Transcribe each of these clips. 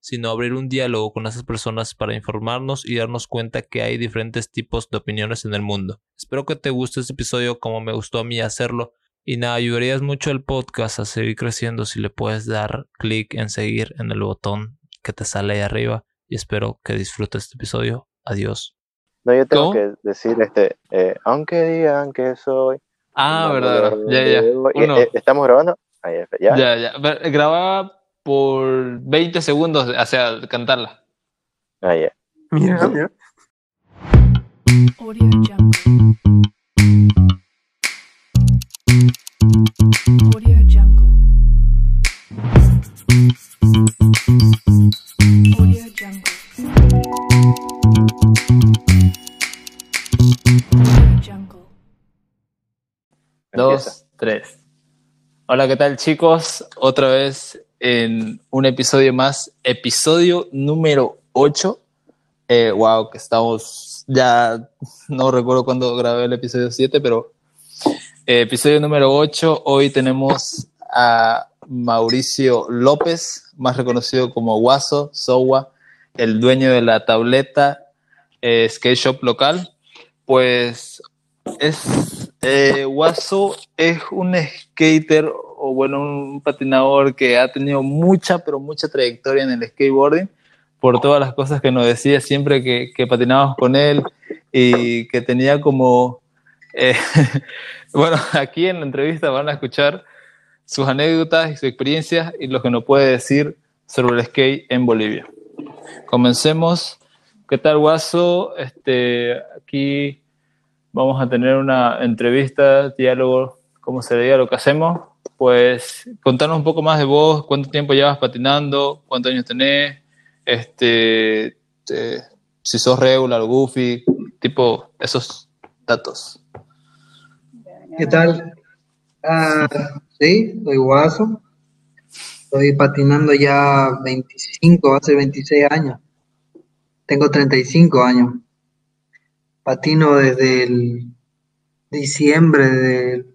sino abrir un diálogo con esas personas para informarnos y darnos cuenta que hay diferentes tipos de opiniones en el mundo. Espero que te guste este episodio como me gustó a mí hacerlo. Y nada, ayudarías mucho al podcast a seguir creciendo si le puedes dar clic en seguir en el botón que te sale ahí arriba. Y espero que disfrutes este episodio. Adiós. No, yo tengo ¿Cómo? que decir, este, eh, aunque digan que soy... Ah, verdad, Ya, ya. Uno. eh, ¿Estamos grabando? Ahí, ya. Ya, ya. Por 20 segundos, o sea, cantarla. Ah, ya. Mira, mira. Audio Jungle. Audio Jungle. Audio Jungle. Audio Jungle. Dos, tres. Hola, ¿qué tal chicos? Otra vez en un episodio más, episodio número 8. Eh, wow, que estamos ya, no recuerdo cuándo grabé el episodio 7, pero eh, episodio número 8. Hoy tenemos a Mauricio López, más reconocido como Guaso, Sowa, el dueño de la tableta eh, skate shop local. Pues es Guaso es un skater o bueno un patinador que ha tenido mucha pero mucha trayectoria en el skateboarding por todas las cosas que nos decía siempre que, que patinábamos con él y que tenía como eh, bueno aquí en la entrevista van a escuchar sus anécdotas y sus experiencias y lo que nos puede decir sobre el skate en Bolivia. Comencemos. ¿Qué tal, Guaso? Este, aquí vamos a tener una entrevista, diálogo, como se diga lo que hacemos. Pues contanos un poco más de vos, cuánto tiempo llevas patinando, cuántos años tenés, este, te- si sos regular, goofy, tipo esos datos. ¿Qué tal? Ah, sí, soy guaso. Estoy patinando ya 25, hace 26 años. Tengo 35 años. Patino desde el diciembre del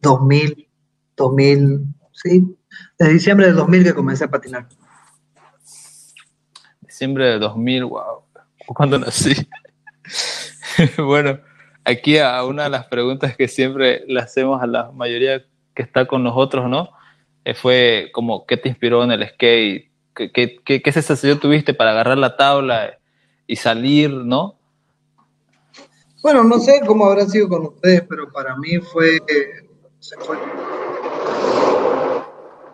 2000, 2000, sí, desde diciembre del 2000 que comencé a patinar. Diciembre de 2000, wow. ¿Cuándo nací? bueno, aquí a una de las preguntas que siempre le hacemos a la mayoría que está con nosotros, ¿no? Eh, fue como, ¿qué te inspiró en el skate? ¿Qué, qué, qué, qué sensación tuviste para agarrar la tabla y salir, no? Bueno, no sé cómo habrá sido con ustedes, pero para mí fue, se fue.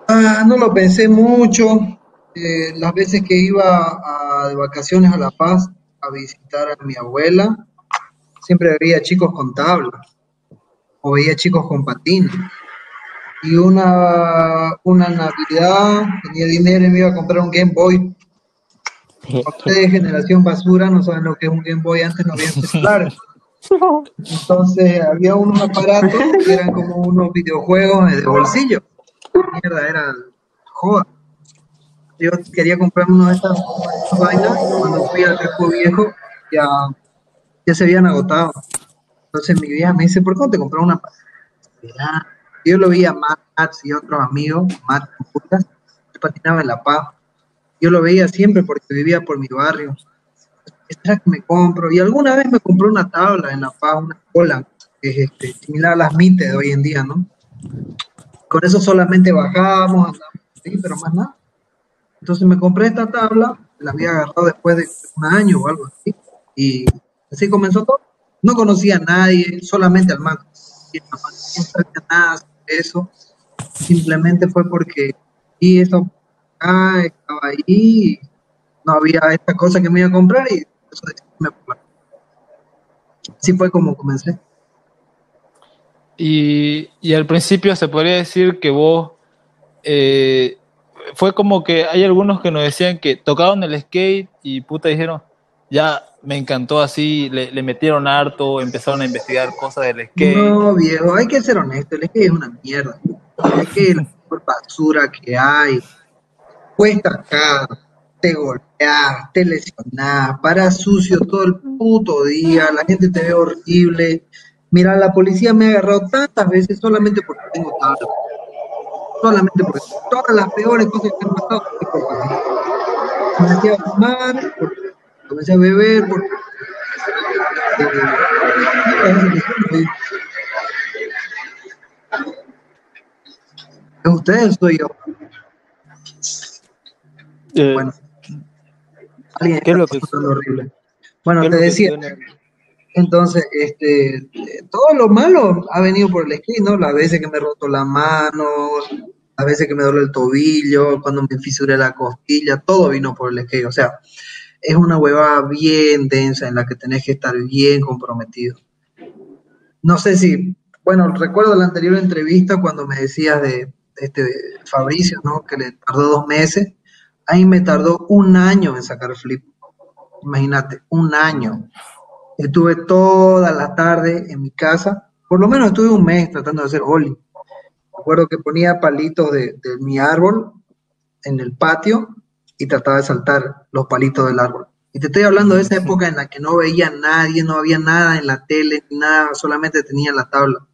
Ah, no lo pensé mucho. Eh, las veces que iba a- de vacaciones a La Paz a visitar a mi abuela, siempre veía chicos con tablas o veía chicos con patines. Y una, una Navidad tenía dinero y me iba a comprar un Game Boy. Ustedes de generación basura no saben lo que es un Game Boy, antes no había celulares. Entonces había unos aparatos que eran como unos videojuegos de bolsillo. Mierda, era joda. Yo quería comprarme una de estas, vainas. Cuando fui al Repo Viejo, ya, ya se habían agotado. Entonces mi vieja me dice, ¿por qué no te compras una? Ya. Yo lo vi a Matt y otros amigos, Matt patinaba en La Paz. Yo lo veía siempre porque vivía por mi barrio. ¿Será que me compro? Y alguna vez me compré una tabla en La Paz, una cola, que es este, similar a las mites de hoy en día, ¿no? Con eso solamente bajábamos, andábamos así, pero más nada. Entonces me compré esta tabla, la había agarrado después de un año o algo así, y así comenzó todo. No conocía a nadie, solamente al man. Y no sabía nada sobre eso. Simplemente fue porque y eso ah, estaba ahí, no había esta cosa que me iba a comprar y Así fue como comencé. Y, y al principio se podría decir que vos eh, fue como que hay algunos que nos decían que tocaban el skate y puta dijeron, ya me encantó así, le, le metieron harto, empezaron a investigar cosas del skate. No, viejo, hay que ser honesto, el skate es una mierda. El skate es la mejor basura que hay. Cuesta caro, te golpeas, te lesionas, paras sucio todo el puto día, la gente te ve horrible. Mira, la policía me ha agarrado tantas veces solamente porque tengo tabla. Solamente porque todas las peores cosas que han pasado. Comencé a fumar, comencé a beber, porque eh, ¿Es ustedes o soy yo? Eh, Bueno, alguien ¿Qué es lo que- horrible. Bueno, ¿qué es te decía, entonces, este, todo lo malo ha venido por el skate, ¿no? Las veces que me he roto la mano, las veces que me duele el tobillo, cuando me fisuré la costilla, todo vino por el skate. O sea, es una huevada bien densa en la que tenés que estar bien comprometido. No sé si, bueno, recuerdo la anterior entrevista cuando me decías de este Fabricio, ¿no? Que le tardó dos meses. Ahí me tardó un año en sacar flip. Imagínate, un año. Estuve toda la tarde en mi casa, por lo menos estuve un mes tratando de hacer ollie. Recuerdo que ponía palitos de, de mi árbol en el patio y trataba de saltar los palitos del árbol. Y te estoy hablando de esa época en la que no veía a nadie, no había nada en la tele, nada, solamente tenía la tabla.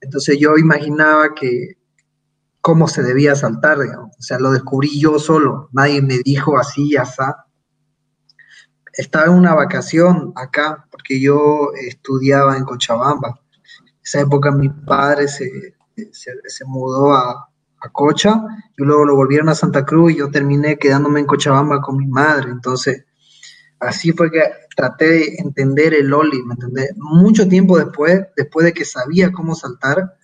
Entonces yo imaginaba que cómo se debía saltar, digamos. O sea, lo descubrí yo solo, nadie me dijo así, asá estaba en una vacación acá, porque yo estudiaba en Cochabamba. Esa época mi padre se, se, mudó a, a Cocha y luego lo volvieron a Santa Cruz y yo terminé quedándome en Cochabamba con mi madre. Entonces, así fue que traté de entender el Oli, ¿me entendés? Mucho tiempo después, después de que sabía cómo saltar,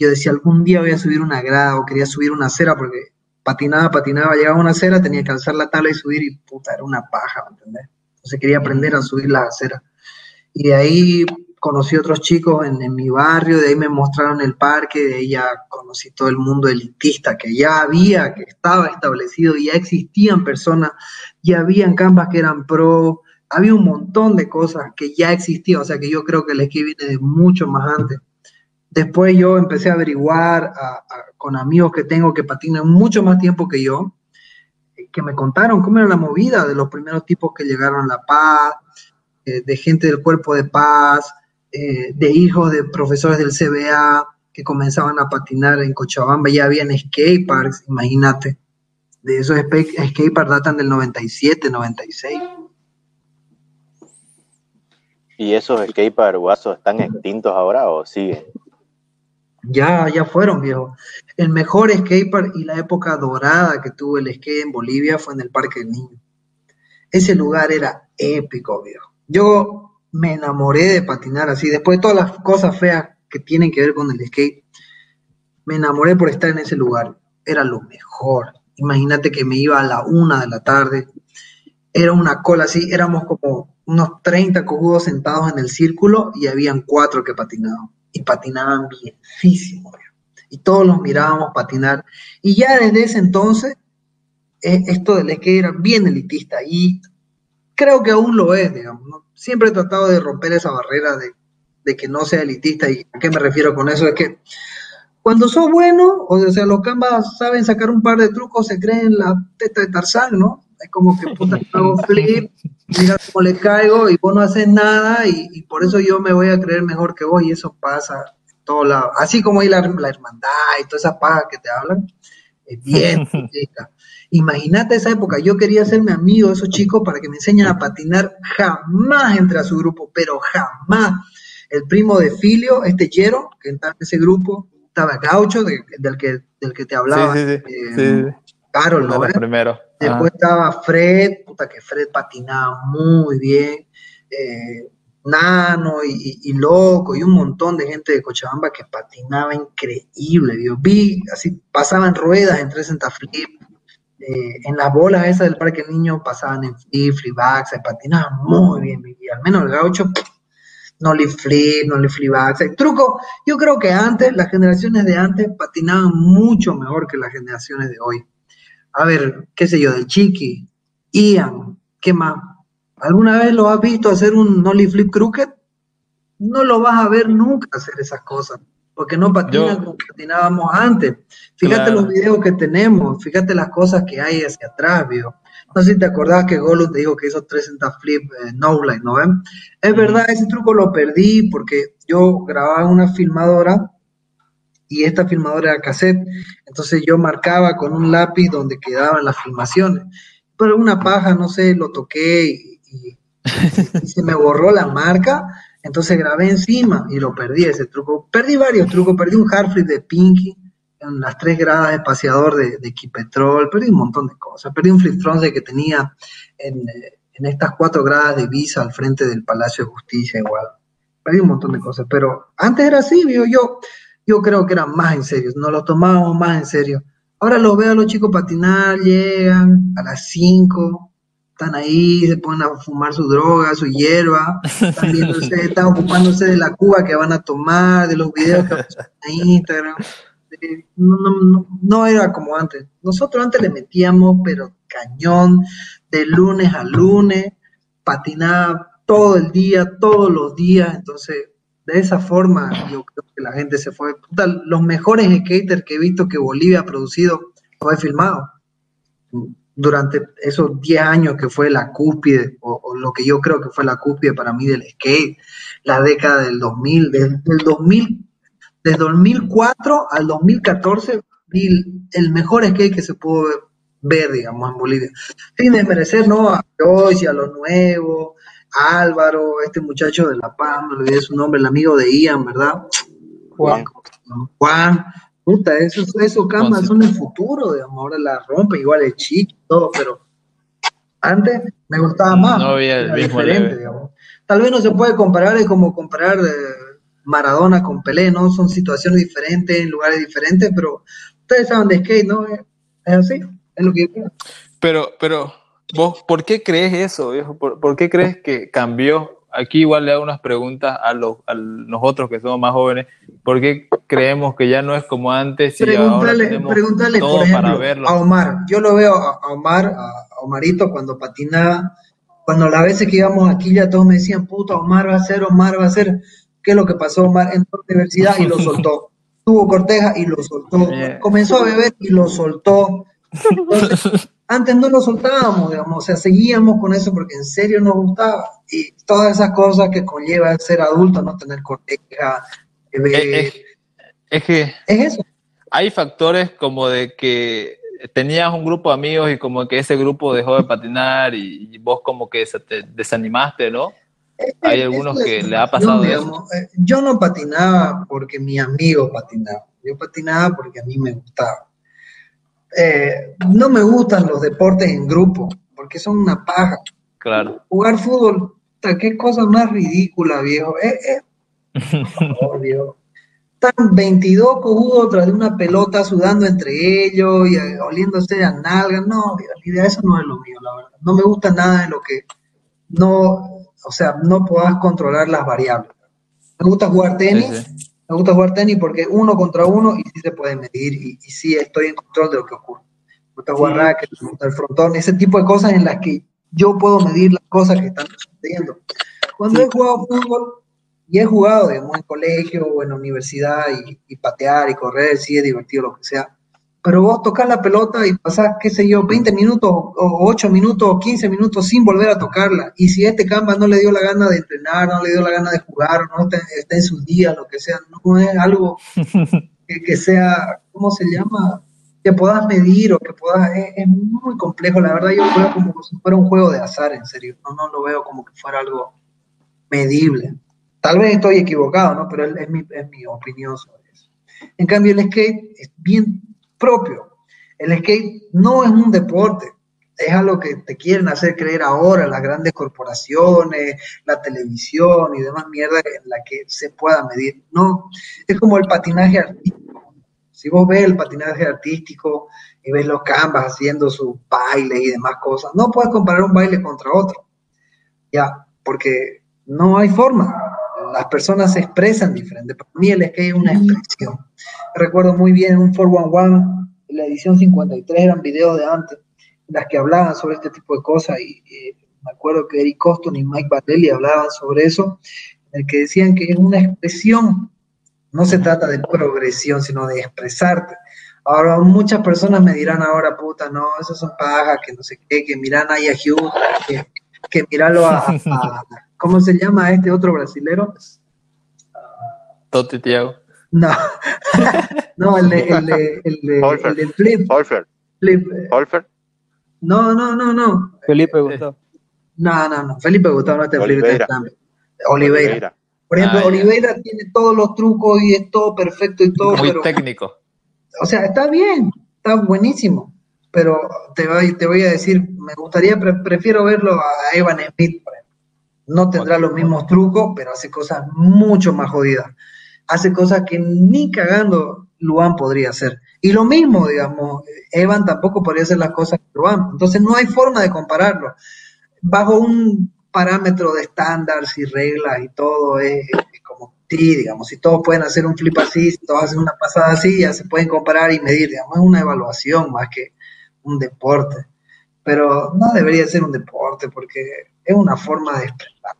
yo decía, algún día voy a subir una grada o quería subir una acera porque patinaba, patinaba, llegaba una acera, tenía que alzar la tabla y subir y puta, era una paja, ¿me entendés? Entonces quería aprender a subir las aceras. Y de ahí conocí otros chicos en, mi barrio, de ahí me mostraron el parque, de ahí ya conocí todo el mundo elitista que ya había, que estaba establecido, ya existían personas, ya habían campas que eran pro, había un montón de cosas que ya existían, o sea que yo creo que el esquí viene de mucho más antes. Después yo empecé a averiguar con amigos que tengo que patinan mucho más tiempo que yo, que me contaron cómo era la movida de los primeros tipos que llegaron a La Paz, eh, de gente del cuerpo de paz, eh, de hijos de profesores del CBA que comenzaban a patinar en Cochabamba, ya habían skate parks, imagínate. De esos skate parks datan del 97, 96. ¿Y esos skateparks guasos están extintos ahora o siguen? Ya, ya fueron, viejo. El mejor skatepark y la época dorada que tuvo el skate en Bolivia fue en el Parque del Niño. Ese lugar era épico, viejo. Yo me enamoré de patinar así, después de todas las cosas feas que tienen que ver con el skate, me enamoré por estar en ese lugar. Era lo mejor. Imagínate que me iba a la una de la tarde, era una cola así, éramos como unos 30 cojudos sentados en el círculo y habían cuatro que patinaban. Y patinaban bienísimo. Y todos los mirábamos patinar. Y ya desde ese entonces, eh, esto del skate era bien elitista. Y creo que aún lo es, digamos. ¿no? Siempre he tratado de romper esa barrera de, de, que no sea elitista. ¿Y a qué me refiero con eso? Es que cuando sos bueno, o sea, los cambas saben sacar un par de trucos, se creen la teta de Tarzán, ¿no? Es como que puta, hago flip, mira cómo le caigo y vos no haces nada y, y, por eso yo me voy a creer mejor que vos y eso pasa en todos lados. Así como hay la, la hermandad y toda esa paga que te hablan, es bien chica. Imagínate esa época, yo quería hacerme amigo de esos chicos para que me enseñen a patinar, jamás entré a su grupo, pero jamás. El primo de Filio, este Yero, que estaba en ese grupo, estaba Gaucho, de, del, que, del que te hablaba. Sí, sí, sí. Eh, sí. Carol, ¿no? Primero. Después ah. estaba Fred, puta que Fred patinaba muy bien. Eh, Nano y, y, y, Loco y un montón de gente de Cochabamba que patinaba increíble. Yo vi, así pasaban ruedas en tres flip. Eh, en las bolas esas del Parque Niño pasaban en flip, flip backs, patinaban muy bien, vida. Al menos el gaucho, no le flip, no le flip backs. El truco, yo creo que antes, las generaciones de antes patinaban mucho mejor que las generaciones de hoy a ver, qué sé yo, del Chiqui, Ian, ¿qué más? ¿Alguna vez lo has visto hacer un nollie flip crooked? No lo vas a ver nunca hacer esas cosas, porque no patinan Yo- como patinábamos antes. Fíjate Claro. los videos que tenemos, fíjate las cosas que hay hacia atrás, viejo. No sé si te acordás que Gollum te dijo que hizo 360 flip eh, no line, ¿no ven? Es verdad, ese truco lo perdí porque yo grababa en una filmadora y esta filmadora era cassette, entonces yo marcaba con un lápiz donde quedaban las filmaciones. Pero una paja, no sé, lo toqué y, se me borró la marca, entonces grabé encima y lo perdí ese truco. Perdí varios trucos, perdí un hard flip de Pinky en las tres gradas de espaciador de, de Kipetrol, perdí un montón de cosas, perdí un flip que tenía en, eh, en estas cuatro gradas de visa al frente del Palacio de Justicia igual. Perdí un montón de cosas, pero antes era así, digo yo, yo creo que era más en serio, nos lo tomábamos más en serio. Ahora los veo a los chicos patinar, llegan a las 5, están ahí, se ponen a fumar su droga, su hierba, están, viéndose, están ocupándose de la cuba que van a tomar, de los videos que van a Instagram. Eh, No, no, no, no era como antes. Nosotros antes le metíamos, pero cañón, de lunes a lunes, patinaba todo el día, todos los días, entonces de esa forma yo creo que la gente se fue. Puta, los mejores skaters que he visto que Bolivia ha producido lo he filmado. Durante esos 10 años que fue la cúspide, o, o lo que yo creo que fue la cúspide para mí del skate, la década del 2000, desde el 2000, desde 2004 al 2014, vi el, mejor skate que se pudo ver, digamos, en Bolivia. Sin desmerecer, ¿no? A Joyce y a los nuevos, Álvaro, este muchacho de La Paz, me olvidé su nombre, el amigo de Ian, ¿verdad? Juan. Juan, puta, esos, esos camas son el futuro, digamos, ahora la rompe, igual el chico y todo, pero antes me gustaba más. No había el mismo diferente, digamos. Tal vez no se puede comparar, es como comparar eh, Maradona con Pelé, ¿no? Son situaciones diferentes, en lugares diferentes, pero ustedes saben de skate, ¿no? Es, es así, es lo que yo creo. Pero, pero, vos, ¿por qué crees eso, viejo? ¿Por, por qué crees que cambió? Aquí igual le hago unas preguntas a, los, a nosotros que somos más jóvenes. ¿Por qué creemos que ya no es como antes y ahora Preguntarle, tenemos preguntarle todo por ejemplo, para verlo? a Omar. Yo lo veo a, Omar, a, Omarito cuando patinaba. Cuando las veces que íbamos aquí ya todos me decían, puta, Omar va a ser, Omar va a ser. ¿Qué es lo que pasó? Omar entró a la universidad y lo soltó. Tuvo corteja y lo soltó. Comenzó a beber y lo soltó. Entonces, antes no lo soltábamos, digamos, o sea, seguíamos con eso porque en serio nos gustaba. Y todas esas cosas que conlleva ser adulto, no tener corteja, beber, Es, es- es que es eso. hay factores como de que tenías un grupo de amigos y como que ese grupo dejó de patinar y, y vos como que te desanimaste, ¿no? Hay algunos que le ha pasado situación, eso. digamos. Eh, Yo no patinaba porque mi amigo patinaba. Yo patinaba porque a mí me gustaba. Eh, no me gustan los deportes en grupo porque son una paja. Claro. Jugar fútbol, qué cosa más ridícula, viejo. Eh, eh, por favor, viejo. Están 22 cojudos tras de una pelota sudando entre ellos y eh, oliéndose a nalgas. No, viejo, la idea, eso no es lo mío, la verdad. No me gusta nada de lo que no, o sea, no puedas controlar las variables. Me gusta jugar tenis, Sí, sí. Me gusta jugar tenis porque uno contra uno y sí se puede medir y, y sí estoy en control de lo que ocurre. Me gusta jugar Sí. racket, me gusta el frontón, ese tipo de cosas en las que yo puedo medir las cosas que están sucediendo. Cuando he jugado fútbol y he jugado, digamos, en colegio o en universidad y, y patear y correr, sí es divertido, lo que sea. Pero vos tocas la pelota y pasás, qué sé yo, 20 minutos o 8 minutos o 15 minutos sin volver a tocarla. Y si este Canva no le dio la gana de entrenar, no le dio la gana de jugar, no está, está en sus días, lo que sea, no es algo que, que sea, ¿cómo se llama? Que puedas medir o que puedas, es, es muy complejo, la verdad yo lo veo como si fuera un juego de azar, en serio, no, no lo veo como que fuera algo medible. Tal vez estoy equivocado, ¿no? Pero es, es mi, es mi opinión sobre eso. En cambio, el skate es bien propio. El skate no es un deporte, es algo que te quieren hacer creer ahora las grandes corporaciones, la televisión y demás mierda en la que se pueda medir. No, es como el patinaje artístico. Si vos ves el patinaje artístico y ves los canvas haciendo su baile y demás cosas, no puedes comparar un baile contra otro. Ya, porque no hay forma. Las personas se expresan diferente. Para mí el skate es una expresión. Recuerdo muy bien un 411, en la edición 53 eran videos de antes, las que hablaban sobre este tipo de cosas y, y me acuerdo que Eric Coston y Mike Battelli hablaban sobre eso, en el que decían que es una expresión, no se trata de progresión, sino de expresarte. Ahora, muchas personas me dirán ahora, puta, no, esos son pajas, que no sé qué, que miran a Hughes, que, que mirarlo a, a- ¿cómo se llama este otro brasilero? Totti Thiago. No, no, el de, el de, el de, el de Flip, Holfer, Flip, eh, Holfer, no, no, no, no, Felipe Gustavo. no, no, no, Felipe Gustavo no está en Flip, Oliveira. Oliveira. Oliveira. Por ejemplo, Ah. Oliveira tiene todos los trucos y es todo perfecto y todo, Muy pero, técnico. o sea, está bien, está buenísimo, pero te voy, te voy a decir, me gustaría, pre- prefiero verlo a Evan Smith, por ejemplo. No tendrá los mismos trucos, pero hace cosas mucho más jodidas. Hace cosas que ni cagando Luan podría hacer. Y lo mismo, digamos, Evan tampoco podría hacer las cosas que Luan. Entonces no hay forma de compararlo. Bajo un parámetro de estándares y reglas y todo, es, como sí, digamos, si todos pueden hacer un flip así, si todos hacen una pasada así, ya se pueden comparar y medir, digamos, es una evaluación más que un deporte. Pero no debería ser un deporte porque es una forma de expresar.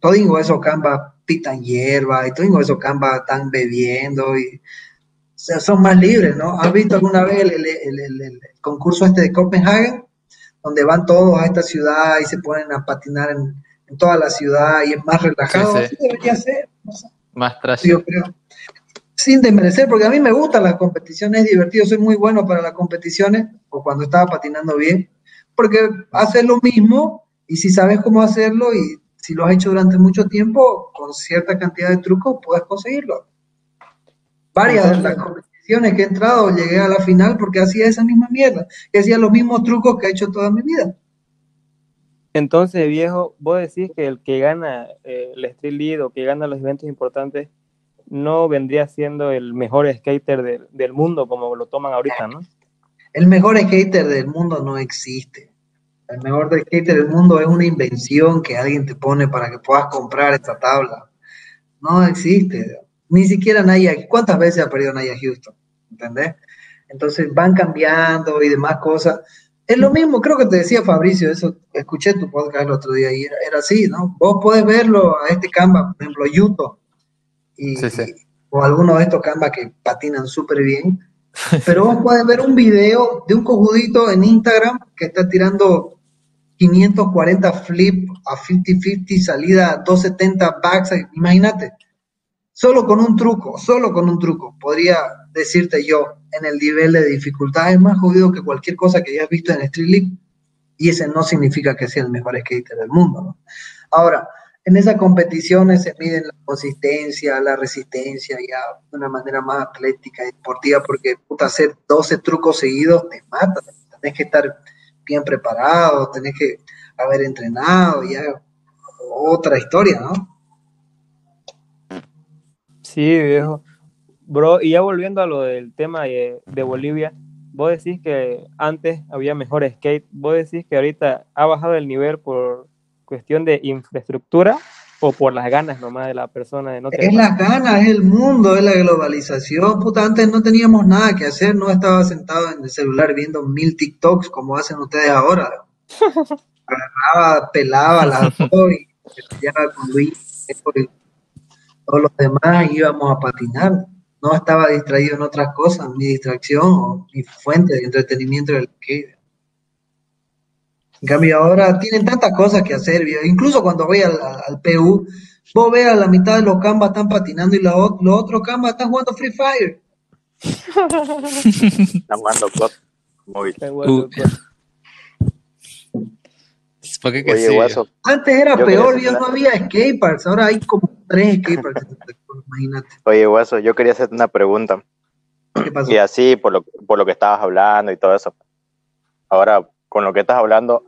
Todo esos cambas pitan hierba y todo esos cambas están bebiendo y o sea, son más libres, ¿no? ¿Has visto alguna vez el, el- el- el- el concurso este de Copenhagen? Donde van todos a esta ciudad y se ponen a patinar en, en toda la ciudad y es más relajado. Sí, sí. Así debería ser. no sé, Más trash. yo creo. Sin desmerecer, porque a mí me gustan las competiciones, es divertido, soy muy bueno para las competiciones, o cuando estaba patinando bien, porque haces lo mismo y si sabes cómo hacerlo y si lo has hecho durante mucho tiempo, con cierta cantidad de trucos puedes conseguirlo. Varias de las competiciones que he entrado llegué a la final porque hacía esa misma mierda, que hacía los mismos trucos que he hecho toda mi vida. Entonces, viejo, vos decís que el que gana eh, el Street League o que gana los eventos importantes no vendría siendo el mejor skater de- del mundo como lo toman ahorita, ¿no? El mejor skater del mundo no existe. El mejor de skater del mundo es una invención que alguien te pone para que puedas comprar esta tabla. No existe. Ni siquiera Naya. ¿Cuántas veces ha perdido Naya Houston? ¿Entendés? Entonces van cambiando y demás cosas. Es lo mismo, creo que te decía Fabricio, eso, escuché tu podcast el otro día y era, era así, ¿no? Vos podés verlo a este Canva, por ejemplo, Yuto, y, Sí, sí. o alguno de estos Canva que patinan súper bien, pero vos podés ver un video de un cojudito en Instagram que está tirando 540 flip a 50-50, salida 270 backside, imagínate, solo con un truco, solo con un truco, podría decirte yo, en el nivel de dificultad es más jodido que cualquier cosa que hayas visto en Street League, y ese no significa que sea el mejor skater del mundo, ¿no? Ahora, en esas competiciones se miden la consistencia, la resistencia, ya de una manera más atlética y deportiva, porque puta, hacer 12 trucos seguidos te mata, tenés que estar bien preparado, tenés que haber entrenado, ya otra historia, ¿no? Sí, viejo. Bro, y ya volviendo a lo del tema de, de Bolivia, vos decís que antes había mejor skate, vos decís que ahorita ha bajado el nivel por cuestión de infraestructura o por las ganas nomás de la persona de no Es las ganas, es el mundo, es la globalización. Puta, antes no teníamos nada que hacer, no estaba sentado en el celular viendo mil TikToks como hacen ustedes ahora. Agarraba, pelaba las dos y con Luis y todos los demás íbamos a patinar. No estaba distraído en otras cosas, mi distracción o mi fuente de entretenimiento era el skate. En cambio, ahora tienen tantas cosas que hacer, viejo. incluso cuando voy al, PU, vos ves a la mitad de los canvas están patinando y los, los otros canvas están jugando Free Fire. Están jugando COD móvil. Uh. ¿Por qué que Oye, sí? Guaso, Antes era Yo peor, una- no había skateparks, ahora hay como tres skateparks. Imagínate, oye, Guaso, yo quería hacerte una pregunta. ¿qué pasó? Y así, por lo, por lo que estabas hablando y todo eso. Ahora, con lo que estás hablando,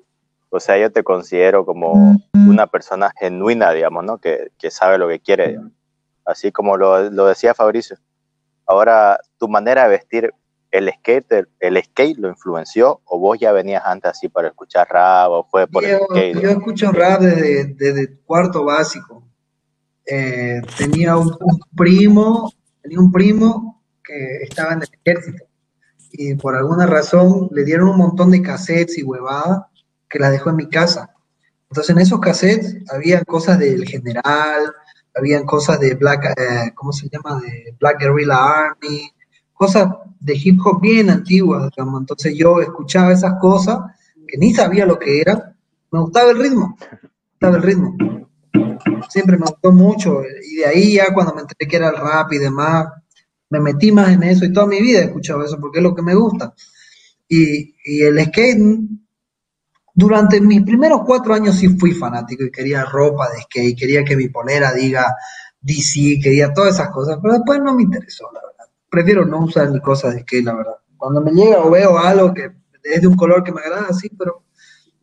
o sea, yo te considero como una persona genuina, digamos, ¿no? Que, que sabe lo que quiere, digamos. así como lo, lo decía Fabricio. Ahora, tu manera de vestir, ¿el skate, el skate lo influenció o vos ya venías antes así para escuchar rap o fue por el Viejo, skate? yo digamos? escucho rap desde, desde cuarto básico. Eh, tenía un, un primo, tenía un primo que estaba en el ejército y por alguna razón le dieron un montón de cassettes y huevadas que las dejó en mi casa. Entonces en esos cassettes había cosas del general, habían cosas de Black, eh, ¿cómo se llama? De Black Guerrilla Army, cosas de hip hop bien antiguas, digamos. Entonces yo escuchaba esas cosas que ni sabía lo que eran, me gustaba el ritmo, me gustaba el ritmo. Siempre me gustó mucho y de ahí ya cuando me enteré que era el rap y demás, me metí más en eso y toda mi vida he escuchado eso porque es lo que me gusta. Y, el skate, durante mis primeros cuatro años sí fui fanático y quería ropa de skate, quería que mi polera diga DC, quería todas esas cosas, pero después no me interesó, la verdad. Prefiero no usar ni cosas de skate, la verdad. Cuando me llega o veo algo que es de un color que me agrada, sí, pero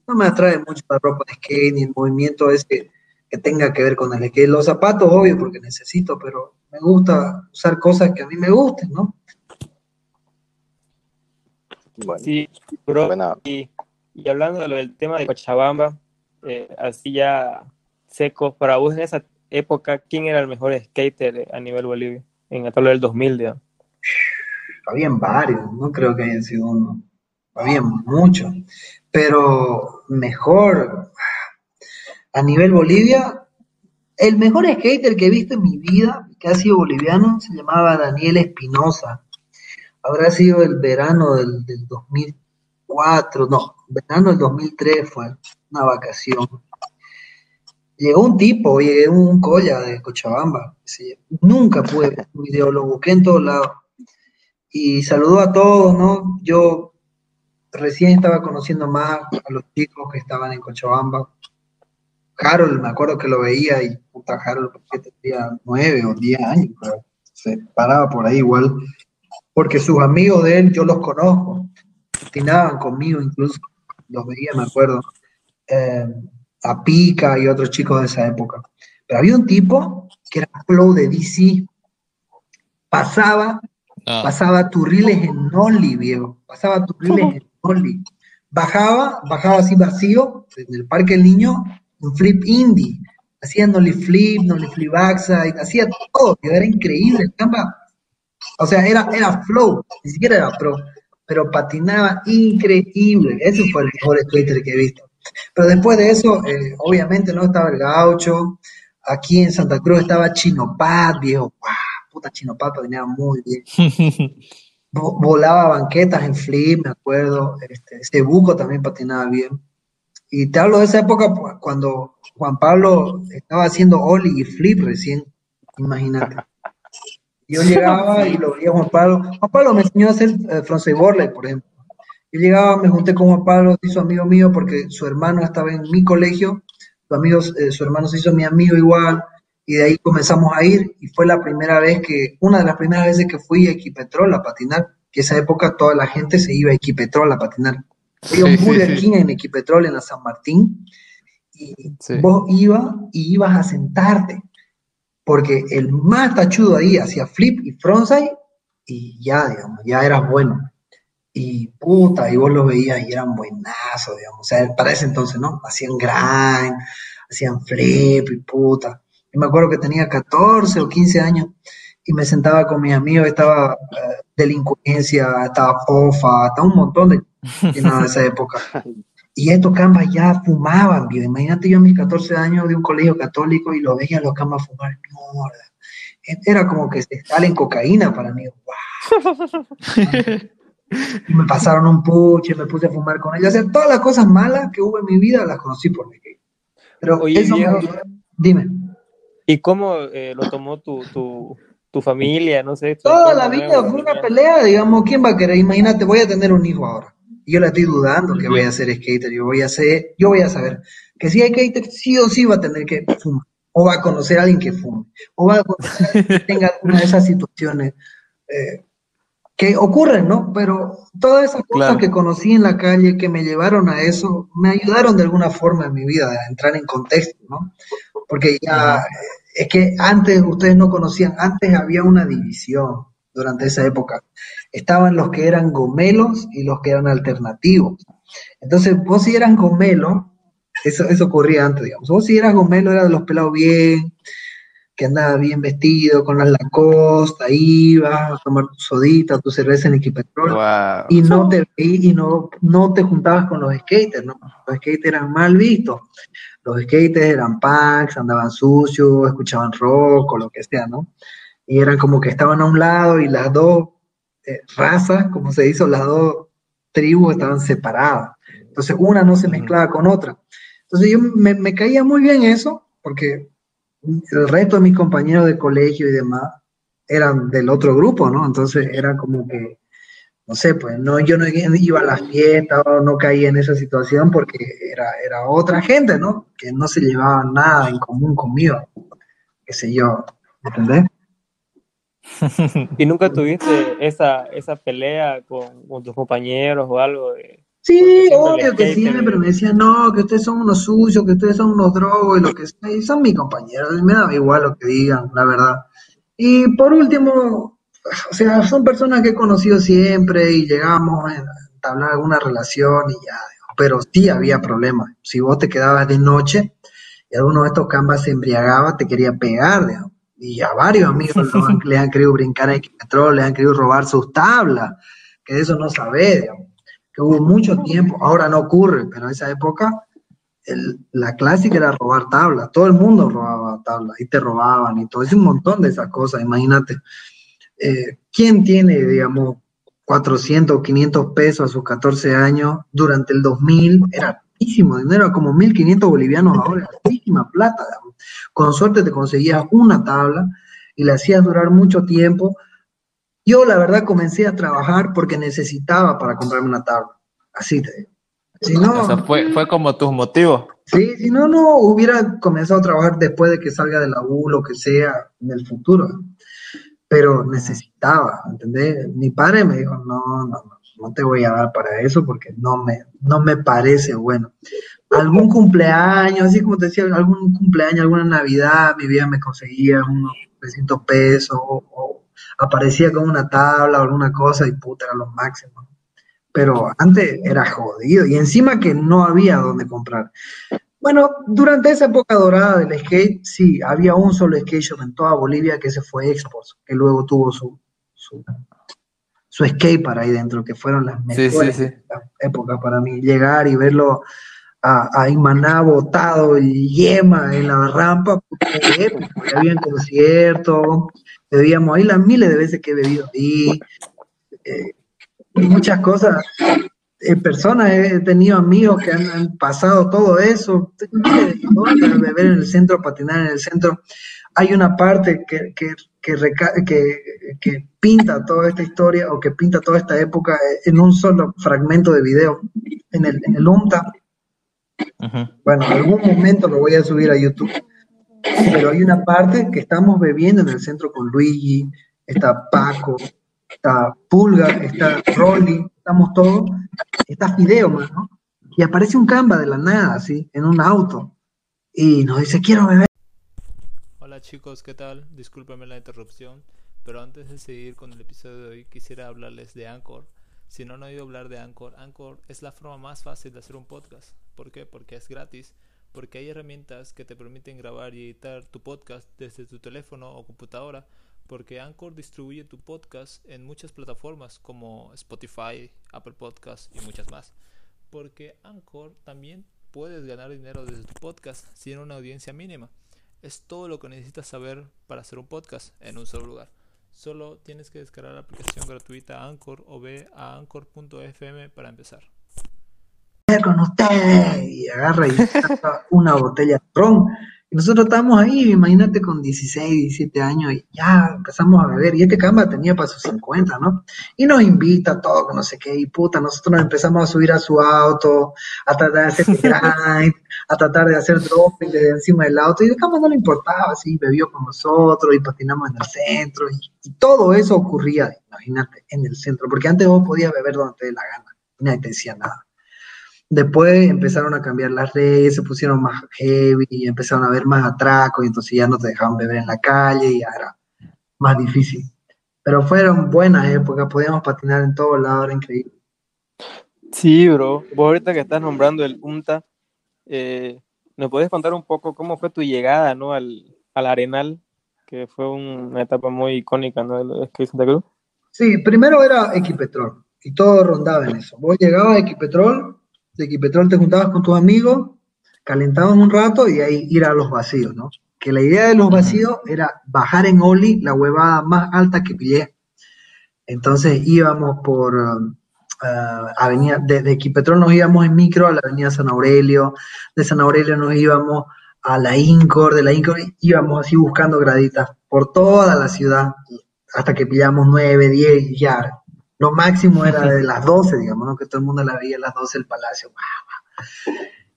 no me atrae mucho la ropa de skate ni el movimiento ese que tenga que ver con el skate. Los zapatos, obvio, porque necesito, pero me gusta usar cosas que a mí me gusten, ¿no? Bueno, Sí, bro. buena- Y, y hablando del tema de Cochabamba, eh, así ya seco, para vos en esa época, ¿quién era el mejor skater a nivel Bolivia? En el del 2000, digamos. Habían varios, no creo que hayan sido uno. Habían muchos. Pero mejor, a nivel Bolivia, el mejor skater que he visto en mi vida, que ha sido boliviano, se llamaba Daniel Espinosa. Habrá sido el verano del, del 2004, no, verano del 2003 fue una vacación. Llegó un tipo, llegué un colla de Cochabamba. sí, Nunca pude ver un video, lo busqué en todos lados. Y saludó a todos, ¿no? Yo recién estaba conociendo más a los chicos que estaban en Cochabamba. Harold, me acuerdo que lo veía y puta Harold, que tenía nueve o diez años, creo. Se paraba por ahí igual. Porque sus amigos de él yo los conozco. Patinaban conmigo incluso. Los veía, me acuerdo. Eh, a Pica y otros chicos de esa época. Pero había un tipo que era flow de DC. Pasaba Ah, pasaba turriles en Nolly, viejo. Pasaba turriles en Nolly. Bajaba, bajaba así vacío, en el Parque del Niño, un flip indie. Hacía Nolly flip, Nolly flip backside, hacía todo, era increíble. el Camba. O sea, era, era flow, ni siquiera era pro, pero patinaba increíble. Ese fue el mejor skater que he visto. Pero después de eso, eh, obviamente no estaba el gaucho. Aquí en Santa Cruz estaba Chinopat, viejo. ¡Guau! Puta Chinopat patinaba muy bien. Vo- volaba banquetas en flip, me acuerdo. Este, Cebuco también patinaba bien. Y te hablo de esa época pu- cuando Juan Pablo estaba haciendo ollie y flip recién, imagínate. Yo llegaba y lo veía a Juan Pablo. Juan Pablo me enseñó a hacer eh, frontside volley, por ejemplo. Yo llegaba, me junté con Juan Pablo, se hizo amigo mío porque su hermano estaba en mi colegio, su, amigo, eh, su hermano se hizo mi amigo igual, y de ahí comenzamos a ir, y fue la primera vez que, una de las primeras veces que fui a Equipetrol a patinar, que esa época toda la gente se iba a Equipetrol a patinar. Había un Sí, Burger sí. King en Equipetrol en la San Martín, y vos ibas y ibas a sentarte, porque el más tachudo ahí hacía flip y frontside, y ya, digamos, ya eras bueno. Y puta, y vos los veías y eran buenazos, digamos. O sea, para ese entonces, ¿no? Hacían grind, hacían flip y puta. Yo me acuerdo que tenía 14 o 15 años y me sentaba con mis amigos, estaba eh, delincuencia, estaba fofa, estaba un montón de en esa época. Y estos cambas ya fumaban, viejo. Imagínate yo a mis 14 años de un colegio católico y lo veía los cambas fumar. Mierda. Era como que se salen cocaína para mí. ¡Wow! Y me pasaron un puche, me puse a fumar con ellos. O sea, todas las cosas malas que hubo en mi vida las conocí por mi. Pero Oye, eso me Diego. ayudó. Dime. ¿Y cómo eh, lo tomó tu, tu, tu familia? No sé. Toda la vida fue una pelea, digamos, ¿quién va a querer? Imagínate, voy a tener un hijo ahora. Y yo le estoy dudando que voy a ser skater, yo voy a ser, yo voy a saber que si hay skater, sí o sí va a tener que fumar. O va a conocer a alguien que fume. O va a conocer a alguien que tenga alguna de esas situaciones eh, que ocurren, ¿no? Pero todas esas cosas Claro. que conocí en la calle, que me llevaron a eso, me ayudaron de alguna forma en mi vida a entrar en contexto, ¿no? Porque ya, es que antes ustedes no conocían, antes había una división durante esa época. Estaban los que eran gomelos y los que eran alternativos. Entonces, vos si eras gomelo, eso, eso ocurría antes, digamos. Vos si eras gomelo, era de los pelados bien, que andaba bien vestido, con las Lacoste, ibas a tomar tu sodita, tu cerveza en Equipetrol, Wow. y no te y no, no te juntabas con los skaters, ¿no? Los skaters eran mal vistos. Los skaters eran punks, andaban sucios, escuchaban rock o lo que sea, ¿no? Y eran como que estaban a un lado y las dos razas, como se hizo, las dos tribus estaban separadas. Entonces una no se mezclaba con otra. Entonces yo me, me caía muy bien eso, porque el resto de mis compañeros de colegio y demás eran del otro grupo, ¿no? Entonces era como que, no sé, pues no, yo no iba a las fiestas o no caía en esa situación porque era, era otra gente, ¿no? Que no se llevaba nada en común conmigo, qué sé yo, ¿entendés? ¿Y nunca tuviste esa, esa pelea con, con tus compañeros o algo? De, Sí, obvio que siempre me decían, no, que ustedes son unos sucios, que ustedes son unos drogos y lo que sea, y son mis compañeros, y me da igual lo que digan, la verdad. Y por último, o sea, son personas que he conocido siempre y llegamos a entablar alguna relación y ya, pero sí había problemas. Si vos te quedabas de noche y alguno de estos cambas se embriagaba, te quería pegar, digamos. Y a varios amigos lo han- le han querido brincar en petróleo, le han querido robar sus tablas, que de eso no sabés, digamos que hubo mucho tiempo, ahora no ocurre, pero en esa época el- la clásica era robar tablas, todo el mundo robaba tablas y te robaban y todo, es un montón de esas cosas, imagínate. Eh, ¿Quién tiene, digamos, 400 o 500 pesos a sus 14 años durante el 2000? Era altísimo dinero, como 1.500 bolivianos ahora, altísima plata. digamos. Con suerte te conseguías una tabla y la hacías durar mucho tiempo yo, la verdad, comencé a trabajar porque necesitaba para comprarme una tabla. Así te digo. Si no, O sea, fue, fue como tus motivos. sí, si no, no hubiera comenzado a trabajar después de que salga de la U, lo que sea, en el futuro. Pero necesitaba, ¿entendés? Mi padre me dijo, no, no, no, no te voy a dar para eso porque no me, no me parece bueno. Algún cumpleaños, así como te decía, algún cumpleaños, alguna Navidad, mi vida me conseguía unos 300 pesos o, o aparecía con una tabla o alguna cosa y puta, era lo máximo. Pero antes era jodido y encima que no había dónde comprar. Bueno, durante esa época dorada del skate, sí, había un solo skate shop en toda Bolivia que se fue Expos, que luego tuvo su, su, su skate para ahí dentro, que fueron las Sí, mejores sí, sí. épocas para mí. Llegar y verlo a, a Imaná botado y yema en la rampa, épico. Y habían conciertos, bebíamos ahí las miles de veces que he bebido ahí, eh, muchas cosas. personas, he tenido amigos que han, pasado todo eso, beber en el centro, patinar en el centro. Hay una parte que, que, que pinta toda esta historia o que pinta toda esta época en un solo fragmento de video, en el, en el UMTA. Bueno, en algún momento lo voy a subir a YouTube, pero hay una parte que estamos bebiendo en el centro con Luigi, está Paco, está Pulga, está Rolly, estamos todos, está Fideo, más, ¿no? Y aparece un Canva de la nada, así, en un auto, y nos dice, quiero beber. Hola chicos, ¿qué tal? Discúlpenme la interrupción, pero antes de seguir con el episodio de hoy quisiera hablarles de Anchor. Si no han oído hablar de Anchor, Anchor es la forma más fácil de hacer un podcast. ¿Por qué? Porque es gratis, porque hay herramientas que te permiten grabar y editar tu podcast desde tu teléfono o computadora, porque Anchor distribuye tu podcast en muchas plataformas como Spotify, Apple Podcasts y muchas más. Porque Anchor también puedes ganar dinero desde tu podcast sin una audiencia mínima. Es todo lo que necesitas saber para hacer un podcast en un solo lugar. Solo tienes que descargar la aplicación gratuita Anchor o ve a anchor.fm para empezar. Con ustedes y agarra y una botella de ron. Y nosotros estábamos ahí, imagínate, con 16, 17 años y ya empezamos a beber. Y este camba tenía para sus 50, ¿no? Y nos invita a todo, no sé qué, y puta, nosotros nos empezamos a subir a su auto, a tratar de hacer grind, a tratar de hacer dropping desde encima del auto. Y el camba no le importaba, así, bebió con nosotros y patinamos en el centro. Y, y todo eso ocurría, imagínate, en el centro, porque antes vos podías beber donde te dé la gana, y nadie te decía nada. Después empezaron a cambiar las redes, se pusieron más heavy, y empezaron a haber más atracos, y entonces ya no te dejaban beber en la calle, y ya era más difícil. Pero fueron buenas épocas, podíamos patinar en todos lados, era increíble. Sí, bro. Vos ahorita que estás nombrando el UMTA, eh, ¿nos puedes contar un poco cómo fue tu llegada, ¿no? al, al Arenal? que fue una etapa muy icónica, ¿no? del skate Santa Cruz. Sí, primero era Equipetrol y todo rondaba en eso. Vos llegabas a Equipetrol, de Equipetrol te juntabas con tus amigos, calentabas un rato y ahí ir a los vacíos, ¿no? Que la idea de los vacíos era bajar en Oli la huevada más alta que pillé. Entonces íbamos por ah, avenida, desde Equipetrol nos íbamos en micro a la avenida San Aurelio, de San Aurelio nos íbamos a la Incor, de la Incor íbamos así buscando graditas por toda la ciudad, hasta que pillamos 9, 10 y ya. Lo máximo era de las 12, digamos, ¿no? Que todo el mundo la veía a las 12 del palacio. guau.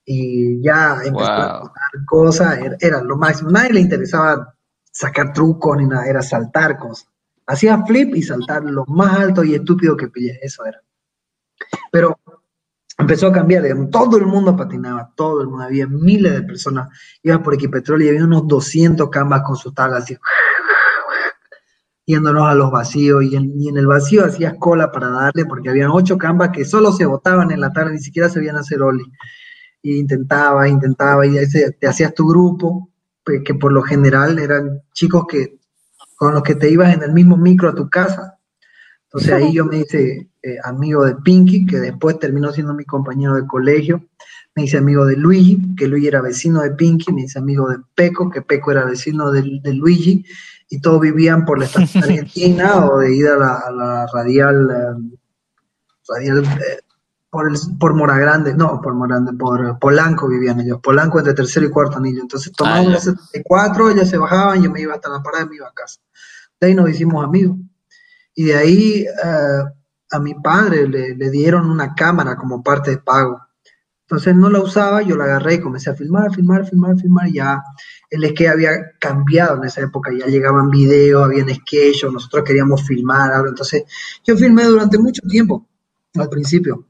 Y ya empezó a Wow. pasar cosas, era, era lo máximo. Nadie le interesaba sacar trucos ni nada, era saltar cosas. Hacía flip y saltar lo más alto y estúpido que pillé, eso era. Pero empezó a cambiar, digamos, todo el mundo patinaba, todo el mundo, había miles de personas, iba por Equipetrol y había unos 200 cambas con sus tablas así, yéndonos a los vacíos, y en, el vacío hacías cola para darle, porque habían ocho cambas que solo se botaban en la tabla, ni siquiera sabían hacer oli. Y intentaba, intentaba, y ahí se- te hacías tu grupo, que por lo general eran chicos que con los que te ibas en el mismo micro a tu casa. Entonces ahí yo me hice eh, amigo de Pinky, que después terminó siendo mi compañero de colegio. Me hice amigo de Luigi, que Luigi era vecino de Pinky. Me hice amigo de Peco, que Peco era vecino de, de Luigi. Y todos vivían por la estación argentina o de ir a la, a la radial, eh, radial eh, por, el, por Mora Grande, no, por Mora Grande, por Polanco vivían ellos. Polanco entre tercero y cuarto anillo. Entonces tomaban Ah, ya. la 74, ellos se bajaban, yo me iba hasta la parada y me iba a casa. De ahí nos hicimos amigos. Y de ahí eh, a mi padre le, le dieron una cámara como parte de pago. Entonces no la usaba, yo la agarré y comencé a filmar, filmar, filmar, filmar. Y ya el skate había cambiado en esa época, ya llegaban videos, habían sketches, nosotros queríamos filmar. Entonces yo filmé durante mucho tiempo, al principio.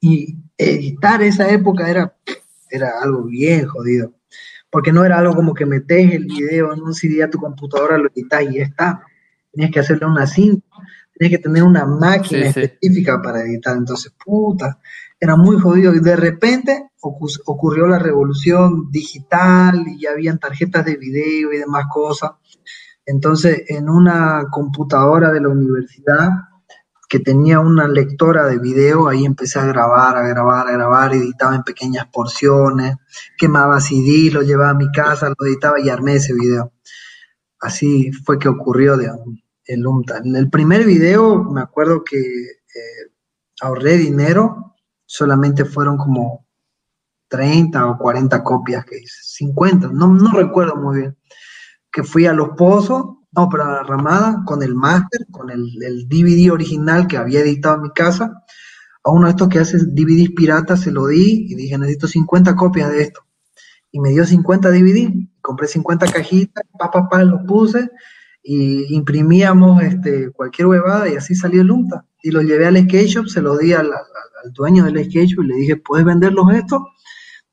Y editar esa época era, era algo bien jodido. Porque no era algo como que metes el video en un CD a tu computadora, lo editas y ya está. Tenías que hacerle una cinta, tenías que tener una máquina Sí, sí. específica para editar. Entonces, puta, era muy jodido. Y de repente ocu- ocurrió la revolución digital y ya habían tarjetas de video y demás cosas. Entonces, en una computadora de la universidad que tenía una lectora de video, ahí empecé a grabar, a grabar, a grabar, editaba en pequeñas porciones, quemaba CD, lo llevaba a mi casa, lo editaba y armé ese video. Así fue que ocurrió digamos, el UMTA. El primer video me acuerdo que eh, ahorré dinero, solamente fueron como 30 o 40 copias que hice, 50, no, no recuerdo muy bien. Que fui a Los Pozos, no, pero a la Ramada, con el máster, con el, DVD original que había editado en mi casa. A uno de estos que hace DVDs piratas se lo di y dije, necesito 50 copias de esto. Y me dio 50 DVD, compré 50 cajitas, pa, pa, pa, lo puse y imprimíamos este, cualquier huevada y así salió el UNTA. Y lo llevé al skate shop, se lo di al, al- al dueño del skate shop y le dije, ¿puedes venderlos estos?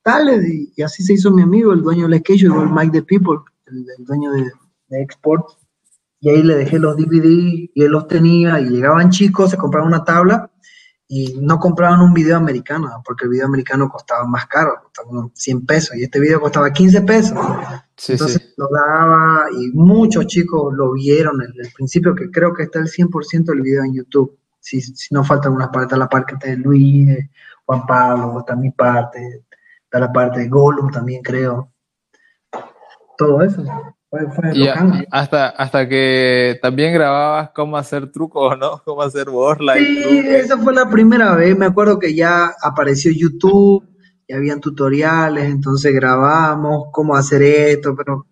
Dale, y, y así se hizo mi amigo, el dueño del skate shop, igual Mike the People, el, el dueño de, de Export. Y ahí le dejé los DVD y él los tenía y llegaban chicos, se compraban una tabla y no compraban un video americano, porque el video americano costaba más caro, costaba unos 100 pesos y este video costaba 15 pesos. Sí, Entonces sí. lo daba y muchos chicos lo vieron en el principio, que creo que está el 100% del video en YouTube. Si, si no faltan unas partes, está la parte de Luis, Juan Pablo, está mi parte, está la parte de Gollum también creo. Todo eso. Fue, fue Y a- hasta, hasta que también grababas cómo hacer trucos, ¿no? Cómo hacer borla Sí, esa fue la primera vez. Me acuerdo que ya apareció YouTube, y habían tutoriales, entonces grabamos cómo hacer esto, pero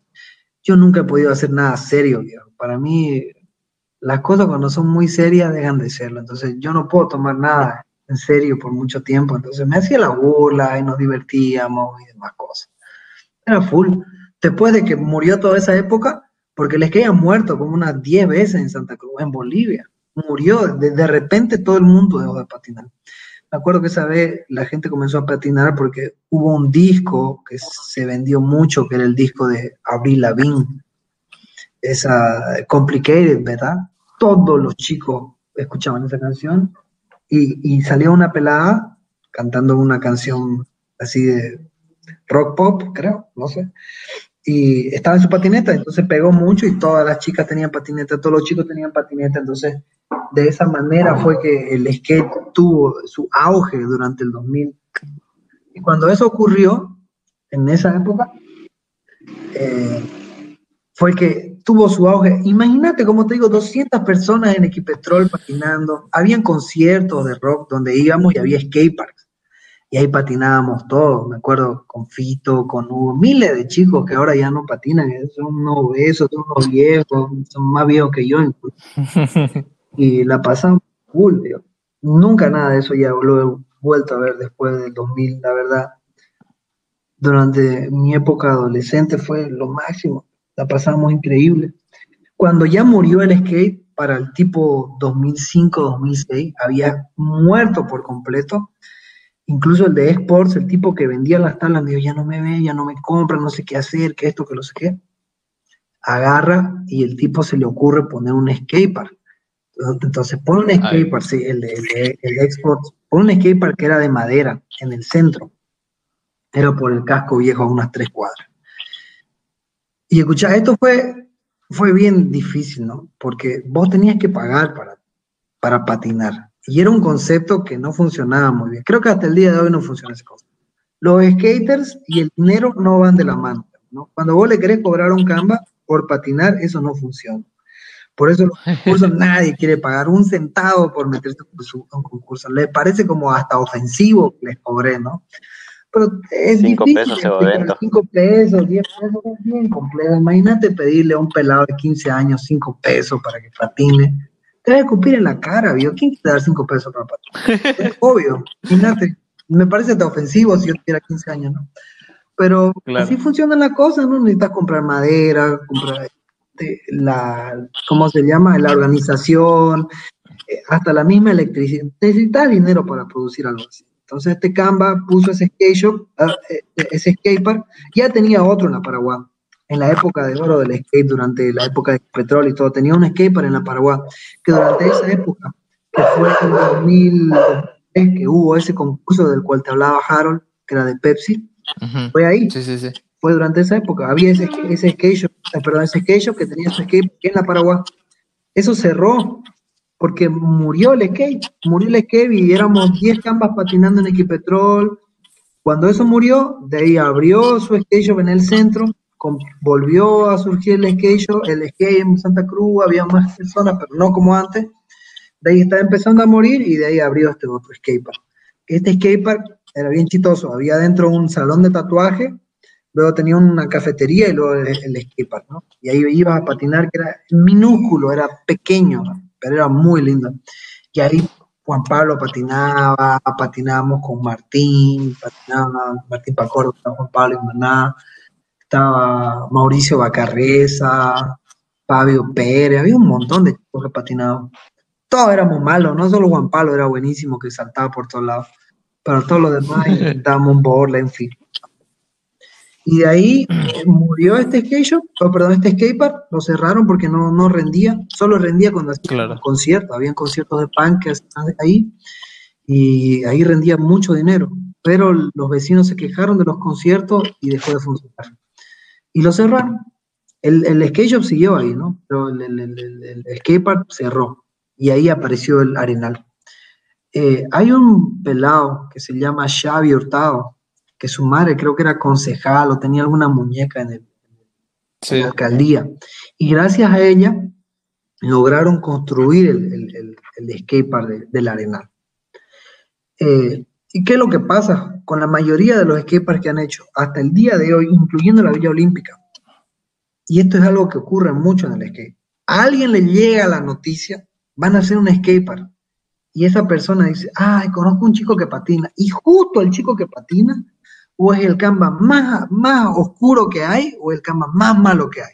yo nunca he podido hacer nada serio, viejo. Para mí, las cosas cuando son muy serias dejan de serlo. Entonces, yo no puedo tomar nada en serio por mucho tiempo. Entonces, me hacía la burla y nos divertíamos y demás cosas. Era full. Después de que murió toda esa época, porque les quedan muerto como unas 10 veces en Santa Cruz, en Bolivia. Murió, de, de repente todo el mundo dejó de patinar. Me acuerdo que esa vez la gente comenzó a patinar porque hubo un disco que se vendió mucho, que era el disco de Avril Lavigne, esa Complicated, ¿verdad? Todos los chicos escuchaban esa canción y, y salió una pelada cantando una canción así de rock pop, creo, no sé. y estaba en su patineta, entonces pegó mucho y todas las chicas tenían patineta, todos los chicos tenían patineta, entonces de esa manera fue que el skate tuvo su auge durante el 2000. Y cuando eso ocurrió, en esa época, eh, fue que tuvo su auge. Imagínate, como te digo, 200 personas en Equipetrol patinando, habían conciertos de rock donde íbamos y había skateparks y ahí patinábamos todos, me acuerdo, con Fito, con Hugo, miles de chicos que ahora ya no patinan, eh, son unos obesos, son unos viejos, son más viejos que yo y la pasamos cool, tío. Nunca nada de eso ya lo he vuelto a ver después del 2000, la verdad. Durante mi época adolescente fue lo máximo, la pasamos increíble. Cuando ya murió el skate, para el tipo 2005-2006, había muerto por completo incluso el de Sports, el tipo que vendía las tablas, me dijo, ya no me ve, ya no me compra, no sé qué hacer, que esto, que lo sé qué. Agarra y el tipo se le ocurre poner un skatepark. Entonces pone un skatepark, sí, el de, el, el Exports, pone un skatepark que era de madera en el centro. Era por el casco viejo a unas tres cuadras. Y escucha, esto fue, fue bien difícil, ¿no? Porque vos tenías que pagar para, para patinar. Y era un concepto que no funcionaba muy bien. Creo que hasta el día de hoy no funciona ese concepto. Los skaters y el dinero no van de la mano. ¿no? Cuando vos le querés cobrar un Canva por patinar, eso no funciona. Por eso los concursos nadie quiere pagar un centavo por meterse en un concurso. Le parece como hasta ofensivo que les cobré, ¿no? Pero es Cinco difícil pesos, explicar. evento. Cinco pesos, diez pesos, es bien complejo. Imagínate pedirle a un pelado de 15 años cinco pesos para que patine. Te vas a escupir en la cara, ¿vio? ¿Quién quiere dar cinco pesos para patinar? Es obvio, imagínate. Me parece hasta ofensivo si yo tuviera 15 años, ¿no? Pero Claro. así funcionan las cosas, ¿no? Necesitas comprar madera, comprar este, la, ¿cómo se llama? La organización, eh, hasta la misma electricidad. Necesitas dinero para producir algo así. Entonces este Canva puso ese skate shop, ah, eh, ese skatepark, ya tenía otro en la Paraguay. En la época de oro del skate, durante la época de petróleo y todo, tenía un skatepark en la Paraguay, que durante esa época, que fue en 2003, que hubo ese concurso del cual te hablaba Harold, que era de Pepsi, fue ahí Sí, sí, sí. fue durante esa época. Había ese, ese skate shop, eh, perdón, ese skate shop que tenía su skate en la Paraguay. Eso cerró porque murió el skate, murió el skate y éramos 10 cambas patinando en Equipetrol. Cuando eso murió, de ahí abrió su skate shop en el centro, volvió a surgir el skate shop, el skate en Santa Cruz, había más personas, pero no como antes. De ahí estaba empezando a morir y de ahí abrió este otro skatepark. Este skatepark era bien chistoso, había dentro un salón de tatuaje, luego tenía una cafetería y luego el, el skatepark, ¿no? Y ahí ibas a patinar, que era minúsculo, era pequeño. Pero era muy lindo. Y ahí Juan Pablo patinaba, patinábamos con Martín, patinaba Martín Pacordo, estaba Juan Pablo y Maná, estaba Mauricio Bacarreza, Fabio Pérez, había un montón de chicos que patinaban. Todos éramos malos, no solo Juan Pablo era buenísimo que saltaba por todos lados, pero todos los demás intentábamos un en fin. Y de ahí eh, murió este skate shop, oh, perdón, este skatepark, lo cerraron porque no, no rendía, solo rendía cuando hacían Claro. conciertos, habían conciertos de punk que hacían ahí, y ahí rendía mucho dinero, pero los vecinos se quejaron de los conciertos y dejó de funcionar. Y lo cerraron. El, el skate shop siguió ahí, ¿no? Pero el, el, el, el- el skatepark cerró, y ahí apareció el Arenal. Eh, hay un pelado que se llama Xavi Hurtado, que su madre creo que era concejal o tenía alguna muñeca en, el- en la alcaldía. Y gracias a ella lograron construir el, el, el- el skatepark de- del Arenal. Eh, ¿Y qué es lo que pasa con la mayoría de los skateparks que han hecho hasta el día de hoy, incluyendo la Villa Olímpica? Y esto es algo que ocurre mucho en el skate. A alguien le llega la noticia, van a hacer un skatepark. Y esa persona dice, ay, conozco un chico que patina. Y justo el chico que patina, o es el Canva más, más oscuro que hay, o el Canva más malo que hay.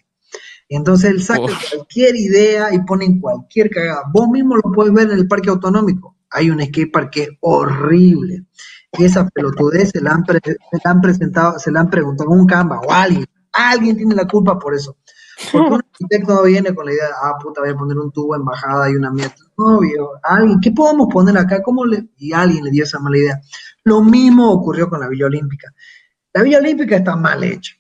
Y entonces él saca Uf. cualquier idea y pone en cualquier cagada. Vos mismo lo puedes ver en el parque autonómico. Hay un skatepark que es horrible. Y esa pelotudez se la han, pre- se la han presentado, se la han preguntado a un Canva o a alguien. Alguien tiene la culpa por eso. Porque un arquitecto no viene con la idea, ah, puta, voy a poner un tubo en bajada y una mierda. No, viejo, alguien, ¿qué podemos poner acá? ¿Cómo le...? Y alguien le dio esa mala idea. Lo mismo ocurrió con la Villa Olímpica. La Villa Olímpica está mal hecha.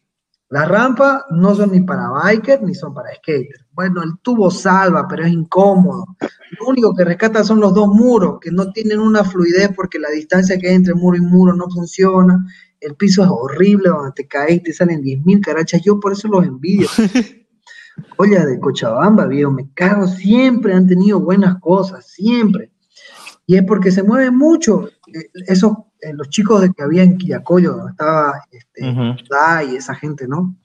Las rampas no son ni para biker ni son para skater. Bueno, el tubo salva, pero es incómodo. Lo único que rescata son los dos muros, que no tienen una fluidez porque la distancia que hay entre muro y muro no funciona. El piso es horrible, donde te caes te salen 10.000 carachas. Yo por eso los envidio. Oye, de Cochabamba, viejo, me cago. Siempre han tenido buenas cosas, siempre. Y es porque se mueven mucho. Eh, Esos, eh, los chicos de que había en Quillacoyo, donde estaba este. Dai y esa gente, ¿no?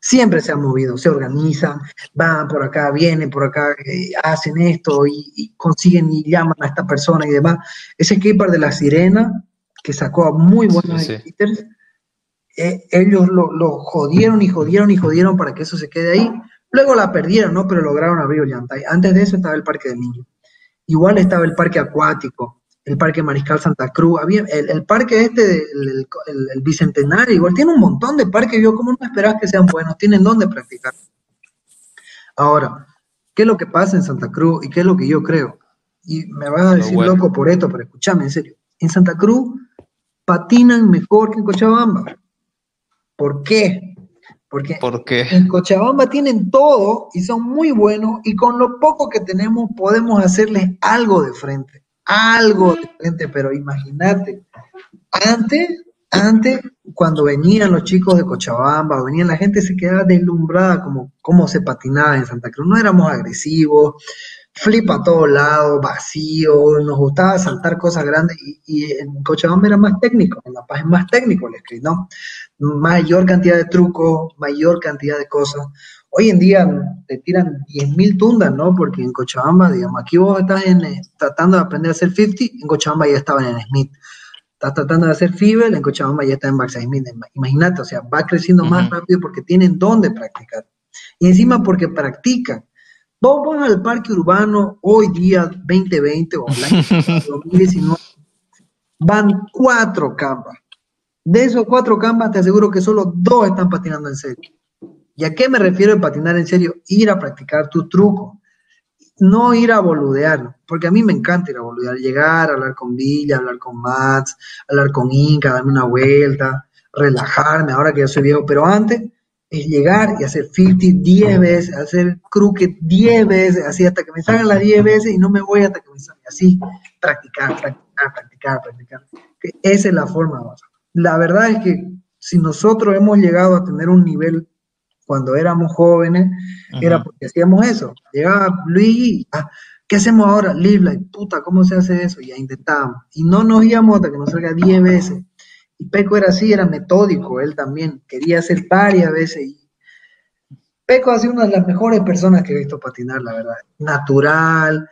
Siempre se han movido, se organizan, van por acá, vienen por acá, eh, hacen esto y, y consiguen y llaman a esta persona y demás. Ese skatepark de la Sirena, que sacó a muy buenos Sí, sí. eh, ellos lo, lo jodieron y jodieron y jodieron para que eso se quede ahí. Luego la perdieron, ¿no? Pero lograron abrir Ollantay. Antes de eso estaba el parque de niños. Igual estaba el parque acuático, el parque Mariscal Santa Cruz. Había el, el parque este, del- el, el- el Bicentenario, igual tiene un montón de parques. Yo, ¿cómo no esperás que sean buenos? Tienen dónde practicar. Ahora, ¿qué es lo que pasa en Santa Cruz y qué es lo que yo creo? Y me vas a decir bueno. loco por esto, pero escúchame, en serio. En Santa Cruz patinan mejor que en Cochabamba. ¿Por qué? Porque en Cochabamba tienen todo y son muy buenos y con lo poco que tenemos podemos hacerles algo de frente, algo de frente, pero imagínate, antes, antes, cuando venían los chicos de Cochabamba venían la gente se quedaba deslumbrada como cómo se patinaba en Santa Cruz, no éramos agresivos, flip a todos lados, vacío, nos gustaba saltar cosas grandes y, y en Cochabamba era más técnico, en La Paz es más técnico el skate, ¿no? Mayor cantidad de trucos, mayor cantidad de cosas. Hoy en día te tiran 10.000 tundas, ¿no? Porque en Cochabamba, digamos, aquí vos estás en, eh, tratando de aprender a hacer 50, en Cochabamba ya estaban en Smith. Estás tratando de hacer Fibel, en Cochabamba ya está en Backside Smith. Imagínate, o sea, va creciendo más rápido porque tienen dónde practicar. Y encima porque practican. Vos vas al parque urbano hoy día 2020 o el año 2019, van cuatro campas. De esos cuatro campas, te aseguro que solo dos están patinando en serio. ¿Y a qué me refiero en patinar en serio? Ir a practicar tu truco. No ir a boludear, porque a mí me encanta ir a boludear, llegar, hablar con Villa, hablar con Mats, hablar con Inca, darme una vuelta, relajarme, ahora que ya soy viejo, pero antes es llegar y hacer 50 10 veces, hacer crooked 10 veces, así hasta que me salgan las 10 veces y no me voy hasta que me salga así, practicar, practicar, practicar, practicar. Esa es la forma, vamos. La verdad es que si nosotros hemos llegado a tener un nivel cuando éramos jóvenes, era porque hacíamos eso. Llegaba Luigi, ah, ¿qué hacemos ahora? Live puta, ¿cómo se hace eso? Y ya intentábamos. Y no nos íbamos hasta que nos salga 10 veces. Y Peco era así, era metódico, él también quería hacer varias veces. Y Peco ha sido una de las mejores personas que he visto patinar, la verdad. Natural,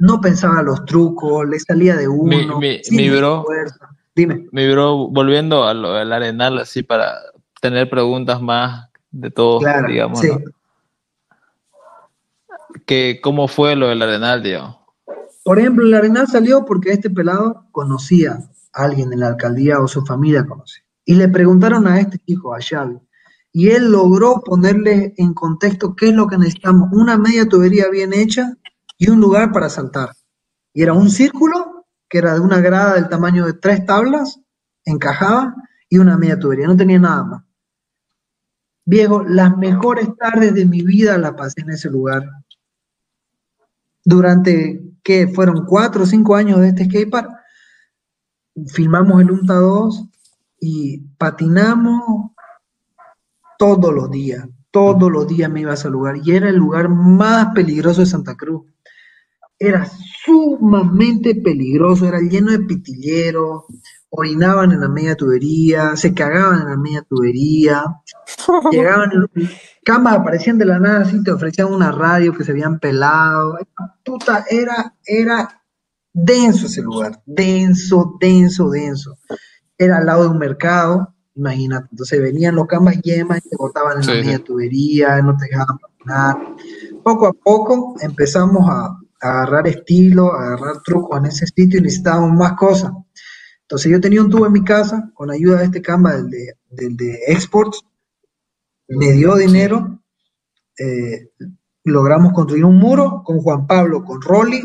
no pensaba los trucos, le salía de uno. mi- sin mi bro. esfuerzo. Dime. Mi bro, volviendo a lo del arenal, así para tener preguntas más de todo, Claro, digamos, sí. ¿no? Que, ¿Cómo fue lo del arenal, digamos? Por ejemplo, el Arenal salió porque este pelado conocía a alguien en la alcaldía o su familia conocía. Y le preguntaron a este chico, a Xavi, y él logró ponerle en contexto qué es lo que necesitamos. Una media tubería bien hecha y un lugar para saltar. Y era un círculo que era de una grada del tamaño de tres tablas, encajaba, y una media tubería. No tenía nada más. Viejo, las mejores tardes de mi vida las pasé en ese lugar durante que fueron cuatro o cinco años de este skatepark, filmamos el UNTA 2 y patinamos todos los días. Todos los días me iba a ese lugar y era el lugar más peligroso de Santa Cruz. Era sumamente peligroso, era lleno de pitilleros, orinaban en la media tubería, se cagaban en la media tubería, llegaban, camas aparecían de la nada, así te ofrecían una radio que se habían pelado. Puta, era, era denso ese lugar, denso, denso, denso. Era al lado de un mercado, imagínate. Entonces venían los camas yemas y te botaban en Sí, la media tubería, no te dejaban patinar. Poco a poco empezamos a agarrar estilo, agarrar trucos en ese sitio y necesitábamos más cosas. Entonces yo tenía un tubo en mi casa con ayuda de este camba, del de, del de Exports, me dio dinero, eh, logramos construir un muro con Juan Pablo, con Rolly,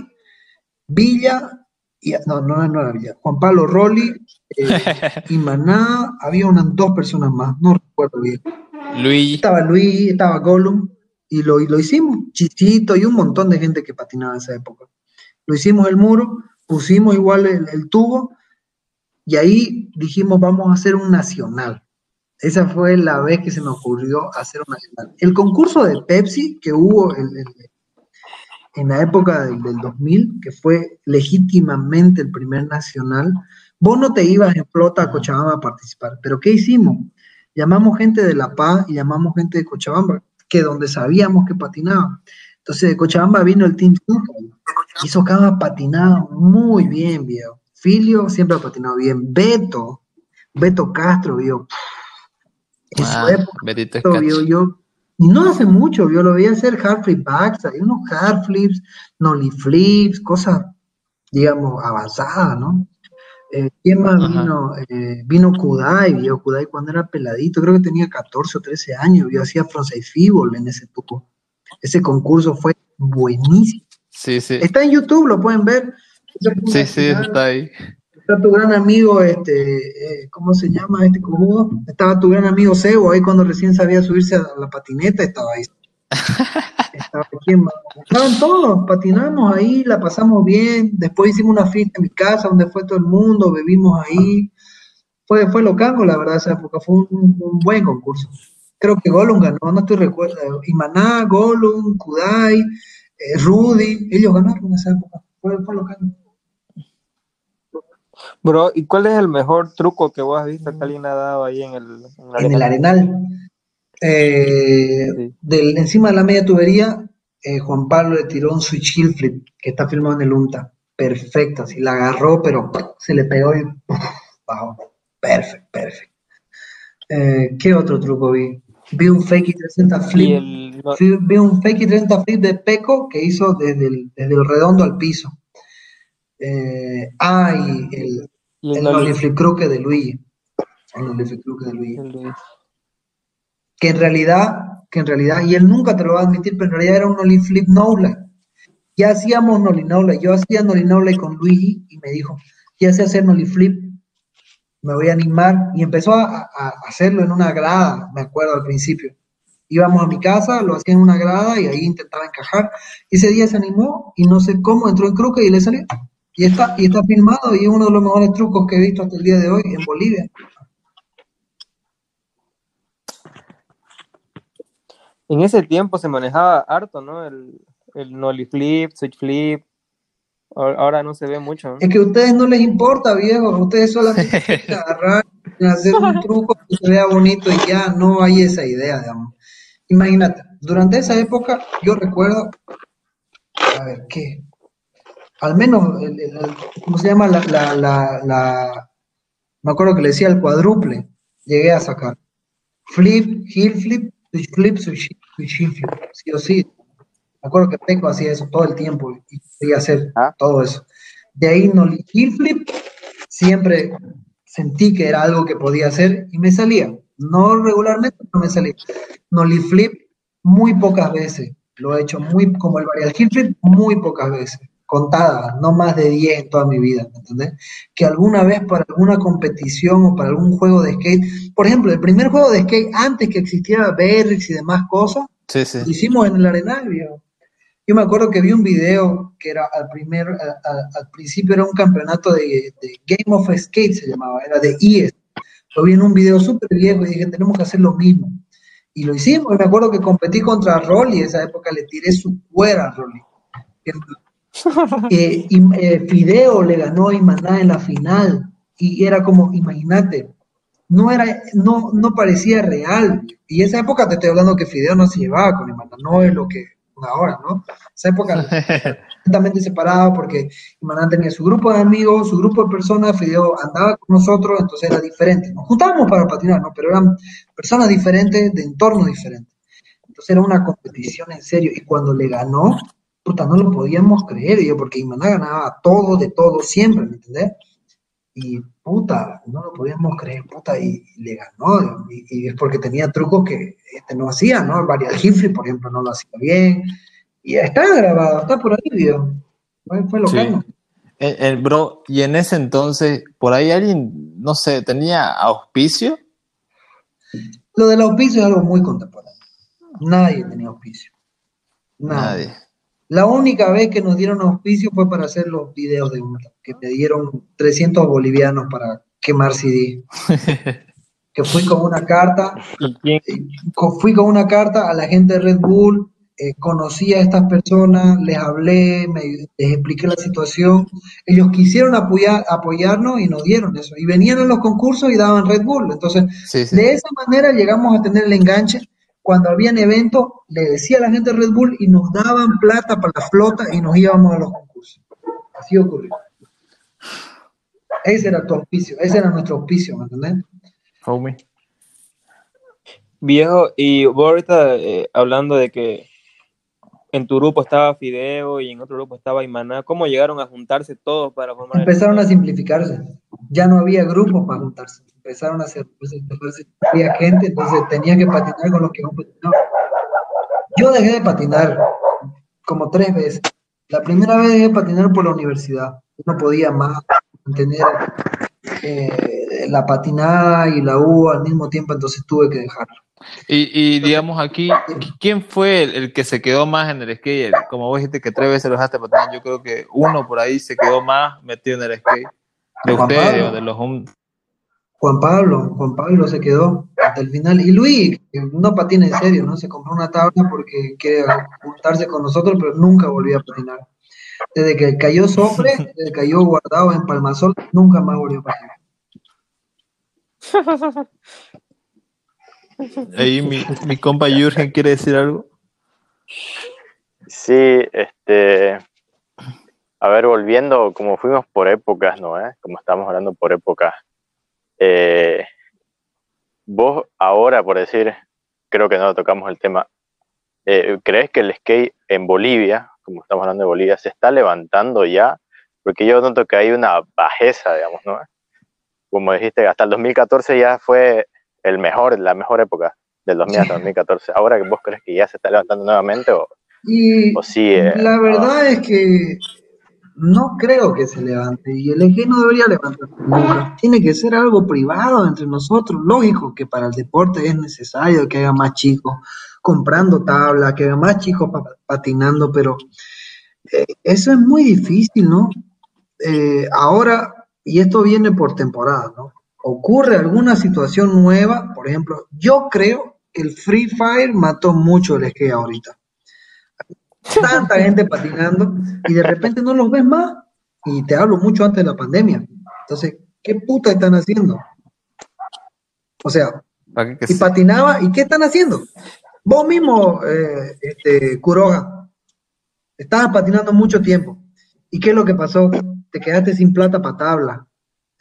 Villa, y, no, no, no era Villa, Juan Pablo, Rolly, eh, y Maná, había unas dos personas más, no recuerdo bien. Luigi. Estaba Luis, estaba Gollum, y lo, lo hicimos. Chichito y un montón de gente que patinaba en esa época. Lo hicimos el muro, pusimos igual el, tubo, y ahí dijimos, vamos a hacer un nacional. Esa fue la vez que se me ocurrió hacer un nacional. El concurso de Pepsi que hubo en la época del, del 2000, que fue legítimamente el primer nacional, vos no te ibas en flota a Cochabamba a participar, pero ¿qué hicimos? Llamamos gente de La Paz y llamamos gente de Cochabamba, que donde sabíamos que patinaba. Entonces de Cochabamba vino el Team Super, y esos cabas patinaban muy bien, viejo. Filio siempre ha patinado bien. Beto, Beto Castro, vio. En su Ah, época, Betito Beto, vio, yo, y no hace mucho, yo lo veía hacer hard flip backs, hay unos hard flips, nollie flips, cosas, digamos, avanzadas, ¿no? Eh, ¿Quién más Ajá. vino? Eh, vino Kudai, vio Kudai cuando era peladito, creo que tenía 14 o 13 años, yo hacía frontside fibol en ese tubo. Ese concurso fue buenísimo. Sí, sí. Está en YouTube, lo pueden ver. Sí, sí, final. está ahí. Está tu gran amigo, este, eh, ¿cómo se llama este cojudo? Estaba tu gran amigo Sebo ahí cuando recién sabía subirse a la patineta, estaba ahí. Estaba? Estaban todos, patinamos ahí, la pasamos bien. Después hicimos una fiesta en mi casa donde fue todo el mundo, bebimos ahí. Fue, fue locango, la verdad, esa época. Fue un, un buen concurso. Creo que Gollum ganó, no estoy recuerdo. Imaná, Gollum, Kudai, eh, Rudy, ellos ganaron en esa época. Fue, fue locango. Bro, ¿y cuál es el mejor truco que vos has visto que alguien ha dado ahí en el, en la en el arena? Arenal. Eh, Sí. del, encima de la media tubería, eh, Juan Pablo le tiró un switch heel flip que está filmado en el UNTA. Perfecto, así la agarró, pero se le pegó y ¡puf! bajó. Perfecto, perfecto. Eh, ¿Qué otro truco vi? Vi un fake y 360 Y flip. el, no, Fui- vi un fake y 30 flip de Peco que hizo desde el, desde el redondo al piso. Eh, ah, y el, y el el flip crook de Luigi. El flip de Luigi el- que en realidad, que en realidad, y él nunca te lo va a admitir, pero en realidad era un nollie flip no leg. Ya hacíamos nollie no leg. Yo hacía nollie no leg con Luigi y me dijo, ya sé hacer nollie flip, me voy a animar. Y empezó a, hacerlo en una grada, me acuerdo al principio. Íbamos a mi casa, lo hacía en una grada y ahí intentaba encajar. Ese día se animó y no sé cómo entró en crooked y le salió. Y está, y está filmado y es uno de los mejores trucos que he visto hasta el día de hoy en Bolivia. En ese tiempo se manejaba harto, ¿no? El, el nollie flip, switch flip. Ahora no se ve mucho, ¿no? Es que a ustedes no les importa, viejo. Ustedes solamente agarrar hacer un truco que se vea bonito y ya no hay esa idea, digamos. Imagínate, durante esa época yo recuerdo, a ver, ¿qué? Al menos, el- el- el- ¿cómo se llama? La, la, la, la- me acuerdo que le decía el cuádruple, llegué a sacar. Flip, heel flip, switch flip, switch, switch heel flip, sí o sí. Me acuerdo que Peco hacía eso todo el tiempo y quería hacer Ah. todo eso. De ahí no flip, siempre sentí que era algo que podía hacer y me salía. No regularmente, pero me salía. Nollie flip muy pocas veces. Lo he hecho muy, como el varial heel flip, muy pocas veces. Contadas, no más de 10 en toda mi vida, ¿me entendés? Que alguna vez para alguna competición o para algún juego de skate, por ejemplo, el primer juego de skate antes que existiera Berrix y demás cosas, Sí, sí. lo hicimos en el Arenal, viejo. Yo me acuerdo que vi un video que era al primer, a- a- al principio era un campeonato de, de Game of Skate, se llamaba, era de ES. Lo vi en un video súper viejo y dije, tenemos que hacer lo mismo. Y lo hicimos, y me acuerdo que competí contra Rolly, esa época le tiré su cuera a Rolly. Eh, y, eh, Fideo le ganó a Imaná en la final, y era como, imagínate, no era, no, no parecía real. Y esa época te estoy hablando que Fideo no se llevaba con Imaná, no es lo que ahora, ¿no? Esa época completamente separado porque Imaná tenía su grupo de amigos, su grupo de personas, Fideo andaba con nosotros, entonces era diferente. Nos juntábamos para patinar, ¿no? Pero eran personas diferentes, de entornos diferentes. Entonces era una competición en serio. Y cuando le ganó, puta, no lo podíamos creer, yo, porque Imaná ganaba todo, de todo, siempre, ¿me entendés? Y puta, no lo podíamos creer, puta, y, y le ganó. Y, y es porque tenía trucos que este no hacía, ¿no? El varial Hifri, por ejemplo, no lo hacía bien. Y está grabado, está por ahí, video. Fue, fue Sí. local. Eh, eh, bro, y en ese entonces, por ahí alguien, no sé, tenía auspicio. Lo del auspicio es algo muy contemporáneo. Nadie tenía auspicio. Nadie. Nadie. La única vez que nos dieron auspicio fue para hacer los videos de UNTA, que me dieron 300 bolivianos para quemar CD. que fui con una carta, eh, fui con una carta a la gente de Red Bull, eh, conocí a estas personas, les hablé, me- les expliqué la situación. Ellos quisieron apoyar, apoyarnos y nos dieron eso. Y venían a los concursos y daban Red Bull. Entonces, Sí, sí. de esa manera llegamos a tener el enganche. Cuando habían eventos, le decía a la gente de Red Bull y nos daban plata para la flota y nos íbamos a los concursos. Así ocurrió. Ese era tu auspicio, ese era nuestro auspicio, ¿me entendés? Homie. Viejo, y vos ahorita eh, hablando de que en tu grupo estaba Fideo y en otro grupo estaba Imaná, ¿cómo llegaron a juntarse todos para formar el Empezaron a simplificarse. Ya no había grupos para juntarse. Empezaron a hacer, pues, entonces, había gente, entonces tenía que patinar con los que no patinaban. Yo dejé de patinar como tres veces. La primera vez dejé de patinar por la universidad. No podía más mantener eh, la patinada y la U al mismo tiempo, entonces tuve que dejarlo. Y, y digamos aquí, ¿quién fue el, el que se quedó más en el skate? Como vos dijiste que tres veces lo dejaste patinar, yo creo que uno por ahí se quedó más metido en el skate. De Juan ustedes Pablo. o de los Juan Pablo, Juan Pablo se quedó hasta el final. Y Luis, que no patina en serio, ¿no? Se compró una tabla porque quiere juntarse con nosotros, pero nunca volvió a patinar. Desde que cayó Sofre, desde que cayó guardado en Palmasol, nunca más volvió a patinar. Ahí mi, mi compa Jürgen quiere decir algo. Sí, este, a ver, volviendo, como fuimos por épocas, ¿no? eh? Como estamos hablando por épocas, eh, vos ahora, por decir, creo que no tocamos el tema, eh, ¿crees que el skate en Bolivia, como estamos hablando de Bolivia, se está levantando ya? Porque yo noto que hay una bajeza, digamos, ¿no? Como dijiste, hasta el 2014 ya fue el mejor, la mejor época del 2000 hasta 2014. Ahora que vos crees que ya se está levantando nuevamente o, Y o sí. la no? verdad es que no creo que se levante. Y el EG no debería levantarse nunca. Tiene que ser algo privado entre nosotros. Lógico que para el deporte es necesario que haya más chicos comprando tabla, que haya más chicos pa- patinando, pero eh, eso es muy difícil, ¿no? Eh, ahora, y esto viene por temporada, ¿no? Ocurre alguna situación nueva, por ejemplo, yo creo que el Free Fire mató mucho el skate ahorita. Tanta gente patinando y de repente no los ves más. Y te hablo mucho antes de la pandemia. Entonces, ¿qué puta están haciendo? O sea, ¿Para qué que y patinaba, ¿y qué están haciendo? Vos mismo, eh, este, Kuroga, estabas patinando mucho tiempo. ¿Y qué es lo que pasó? Te quedaste sin plata para tabla.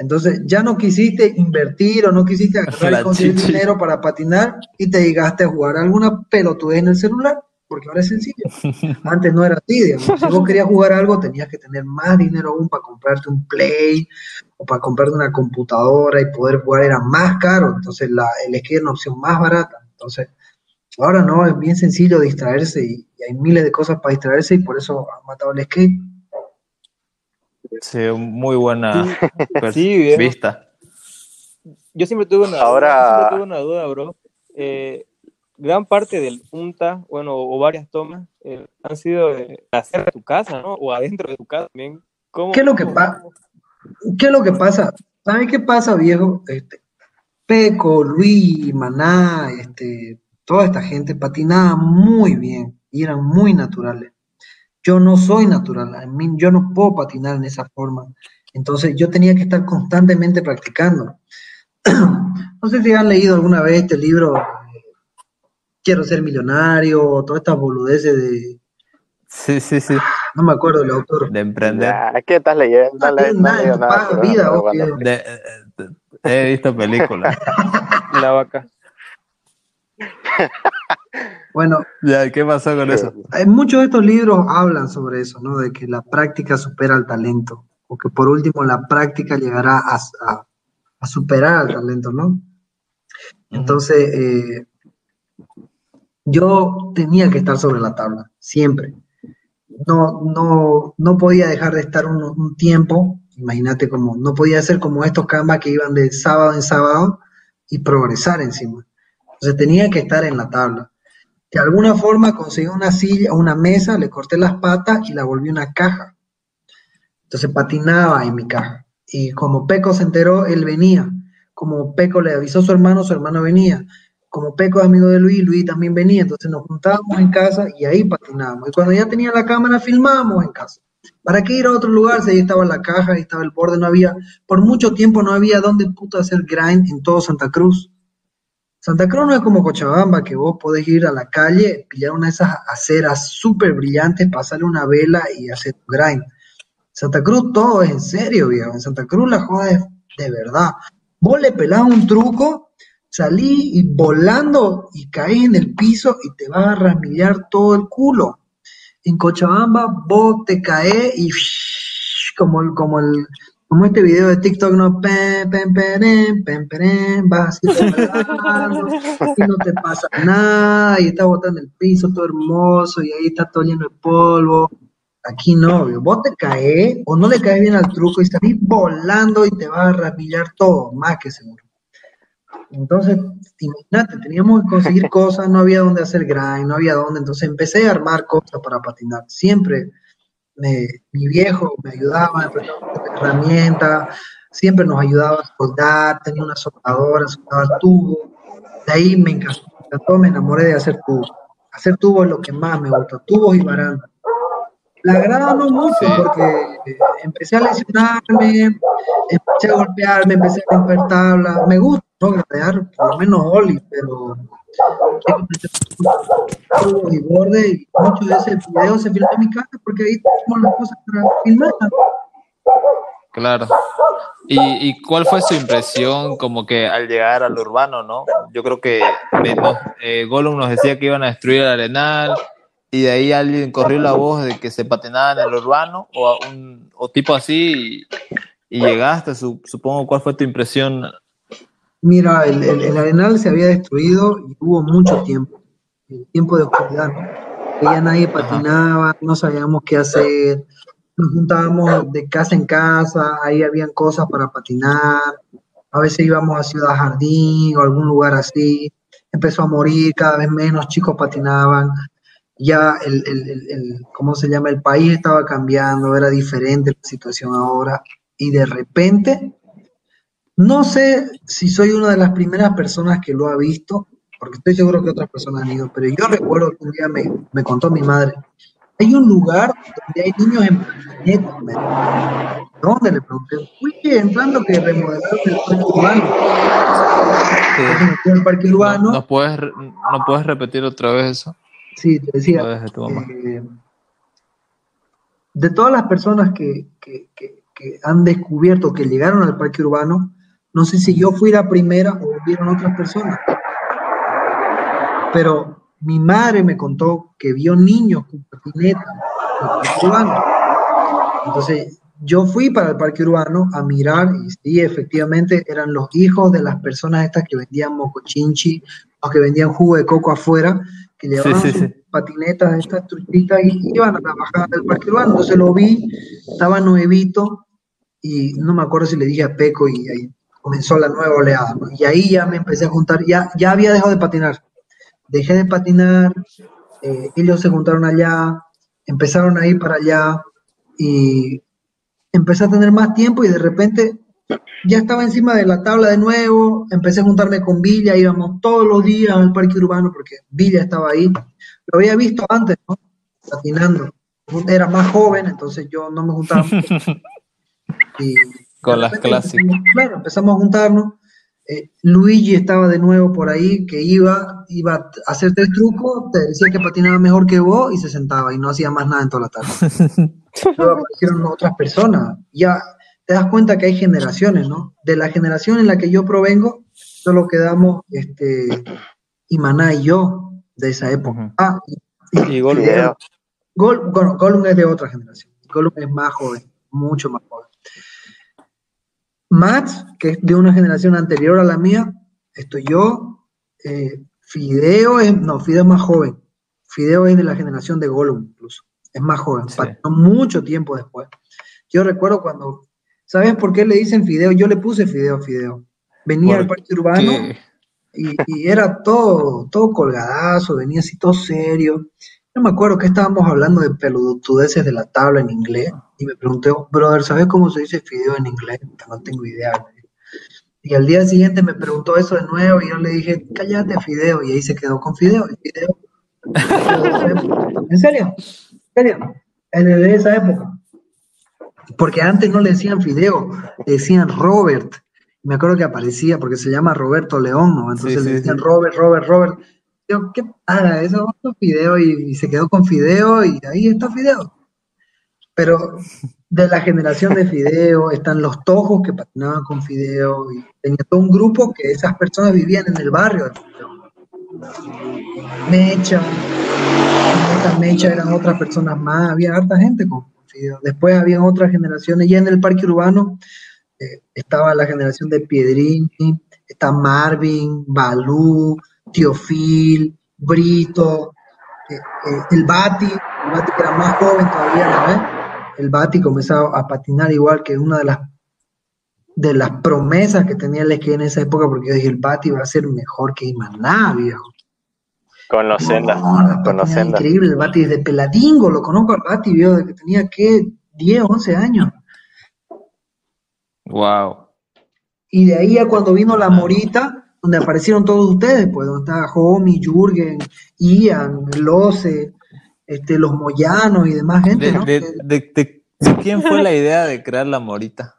Entonces, ya no quisiste invertir o no quisiste agarrar y conseguir chichi. dinero para patinar y te llegaste a jugar alguna pelotudez en el celular, porque ahora es sencillo. Antes no era así, digamos. Si vos querías jugar algo, tenías que tener más dinero aún para comprarte un Play o para comprarte una computadora y poder jugar era más caro. Entonces, la, el skate era una opción más barata. Entonces, ahora no, es bien sencillo distraerse y, y hay miles de cosas para distraerse y por eso han matado el skate. Sí, muy buena Sí, vista. Yo siempre tuve una Ahora- duda, yo siempre tuve una duda, bro. Eh, gran parte del UNTA, bueno, o varias tomas, eh, han sido de hacer de tu casa, ¿no? O adentro de tu casa también. ¿Cómo, ¿Qué es lo que cómo- pasa? ¿Qué es lo que pasa? ¿Sabes qué pasa, viejo? Este, Peco, Luis, Maná, este, toda esta gente patinaba muy bien y eran muy naturales. Yo no soy natural, a mí, yo no puedo patinar en esa forma. Entonces yo tenía que estar constantemente practicando. No sé si han leído alguna vez este libro, eh, Quiero ser millonario, o todas estas boludeces de, Sí, sí, sí. no me acuerdo el autor. De emprender. Ya, ¿Qué estás leyendo? No No, nada vida, bueno. De- eh, eh, he visto películas. La vaca. Bueno, ya, ¿qué pasó con eso? Hay muchos de estos libros hablan sobre eso, ¿no? De que la práctica supera al talento, o que por último la práctica llegará a, a- a superar al talento, ¿no? Entonces, eh, yo tenía que estar sobre la tabla, siempre. No, no, no podía dejar de estar un, un tiempo, imagínate como, no podía ser como estos canvas que iban de sábado en sábado y progresar encima. Entonces tenía que estar en la tabla. De alguna forma conseguí una silla, una mesa, le corté las patas y la volví una caja. Entonces patinaba en mi caja. Y como Peco se enteró, él venía. Como Peco le avisó a su hermano, su hermano venía. Como Peco es amigo de Luis, Luis también venía. Entonces nos juntábamos en casa y ahí patinábamos. Y cuando ya tenía la cámara, filmábamos en casa. ¿Para qué ir a otro lugar si ahí estaba la caja, ahí estaba el borde? No había, por mucho tiempo no había dónde puta hacer grind en todo Santa Cruz. Santa Cruz no es como Cochabamba, que vos podés ir a la calle, pillar una de esas aceras súper brillantes, pasarle una vela y hacer tu grind. Santa Cruz todo es en serio, viejo. En Santa Cruz la joda es de verdad. Vos le pelás un truco, salí y volando y caes en el piso y te vas a ramillar todo el culo. En Cochabamba vos te caes y como el, como el, como este video de TikTok, no, pem, pem, perem, pem, perem, vas así volando, y no te pasa nada, y estás botando el piso todo hermoso, y ahí está todo lleno de polvo. Aquí no, vos te caes o no le caes bien al truco y salís volando y te vas a rapillar todo, más que seguro. Entonces, imagínate, teníamos que conseguir cosas, no había dónde hacer grind, no había dónde, entonces empecé a armar cosas para patinar. Siempre me- mi viejo me ayudaba, me prestaba herramientas, siempre nos ayudaba a soldar, tenía una soldadora, soldaba tubo. De ahí me encantó, me enamoré de hacer tubos. Hacer tubos es lo que más me gusta, tubos y barandas. La grada no mucho Sí. porque eh, empecé a lesionarme, empecé a golpearme, empecé a romper tablas. Me gusta ¿no? gradear, por lo menos Oli, pero y borde y mucho de ese video se filmó en mi casa porque ahí tenemos las cosas para filmar. Claro. ¿Y, y cuál fue su impresión como que al llegar al urbano, no? Yo creo que eh, Gollum nos decía que iban a destruir el arenal y de ahí alguien corrió la voz de que se patinaba en el urbano o, a un, o tipo así y, y llegaste, su- supongo, ¿cuál fue tu impresión? Mira, el, el- el arenal se había destruido y hubo mucho tiempo, el tiempo de oscuridad, ¿no? Ya nadie patinaba, no sabíamos qué hacer, nos juntábamos de casa en casa, ahí habían cosas para patinar, a veces íbamos a Ciudad Jardín o algún lugar así, empezó a morir, cada vez menos chicos patinaban, ya el, el, el, ¿cómo se llama? El país estaba cambiando, era diferente la situación ahora, y de repente no sé si soy una de las primeras personas que lo ha visto, porque estoy seguro que otras personas han ido, pero yo recuerdo que un día me, me contó mi madre, hay un lugar donde hay niños en patinetas, dijo. ¿Dónde? Le pregunté, fui entrando que remodelaron el parque urbano. Fui al parque urbano, ¿No, puedes, re- ¿No puedes repetir otra vez eso? sí, te decía, de tu mamá. eh, de todas las personas que, que- que- que han descubierto que llegaron al parque urbano, no sé si yo fui la primera o vieron otras personas. Pero mi madre me contó que vio niños con patinetas en el parque urbano. Entonces, yo fui para el parque urbano a mirar y sí, efectivamente eran los hijos de las personas estas que vendían mocochinchi o que vendían jugo de coco afuera, que llevaban sí, sus sí. patinetas, estas truchitas y iban a la bajada del parque urbano. Entonces lo vi, estaba nuevito y no me acuerdo si le dije a Peco y ahí comenzó la nueva oleada. ¿no? Y ahí ya me empecé a juntar, ya, ya había dejado de patinar. Dejé de patinar, eh, ellos se juntaron allá, empezaron a ir para allá y empecé a tener más tiempo y de repente ya estaba encima de la tabla de nuevo, empecé a juntarme con Villa, íbamos todos los días al parque urbano porque Villa estaba ahí. Lo había visto antes, ¿no? Patinando. Era más joven, entonces yo no me juntaba. Y Con las clásicas. Claro, empezamos a juntarnos. Eh, Luigi estaba de nuevo por ahí, que iba, iba a hacerte el truco, te decía que patinaba mejor que vos y se sentaba y no hacía más nada en toda la tarde. Luego aparecieron otras personas. Ya te das cuenta que hay generaciones, ¿no? De la generación en la que yo provengo, solo quedamos este, Imaná y yo de esa época. Ah, y, Y Gollum. Video. Gol, bueno, Gollum es de otra generación. Gollum es más joven, mucho más joven. Max, que es de una generación anterior a la mía, estoy yo. eh, Fideo es, no, Fideo es más joven. Fideo es de la generación de Gollum, incluso. Es más joven, Sí. patinó mucho tiempo después. Yo recuerdo cuando, ¿sabes por qué le dicen Fideo? Yo le puse Fideo a Fideo. Venía al ¿Por parque urbano y, y era todo, todo colgadazo, venía así todo serio. No me acuerdo que estábamos hablando de pelududeces de la tabla en inglés y me pregunté, brother, ¿sabes cómo se dice fideo en inglés? No tengo idea. Y al día siguiente me preguntó eso de nuevo y yo le dije, cállate, fideo. Y ahí se quedó con fideo. y fideo. ¿En serio? ¿En serio? En de esa época. Porque antes no le decían fideo, le decían Robert. Me acuerdo que aparecía porque se llama Roberto León, ¿no? Entonces Sí, le decían sí. Robert, Robert, Robert. Yo, ¿qué pasa? Eso fideo y, se quedó con fideo y ahí está fideo. Pero de la generación de Fideo están los tojos que patinaban con Fideo y tenía todo un grupo que esas personas vivían en el barrio de Fideo. Mecha, esta Mecha eran otras personas más, había harta gente con Fideo. Después había otras generaciones, ya en el parque urbano eh, estaba la generación de Piedrini, está Marvin, Balú, Tío Phil, Brito, eh, eh, el Bati, el Bati que era más joven todavía, ¿no ves? El Bati comenzaba a patinar igual que una de las de las promesas que tenía el esquí en esa época, porque yo dije, el Bati va a ser mejor que Imaná, viejo. Con los sendas, No, la con los patinaba sendas. increíble, el Bati desde peladingo, lo conozco al Bati, viejo, desde que tenía, ¿qué? 10, 11 años. Wow. Y de ahí a cuando vino la Morita, donde aparecieron todos ustedes, pues, donde estaba Homie, Jürgen, Ian, Lose, este, los Moyanos y demás gente, De, ¿no? de- quién fue la idea de crear la morita?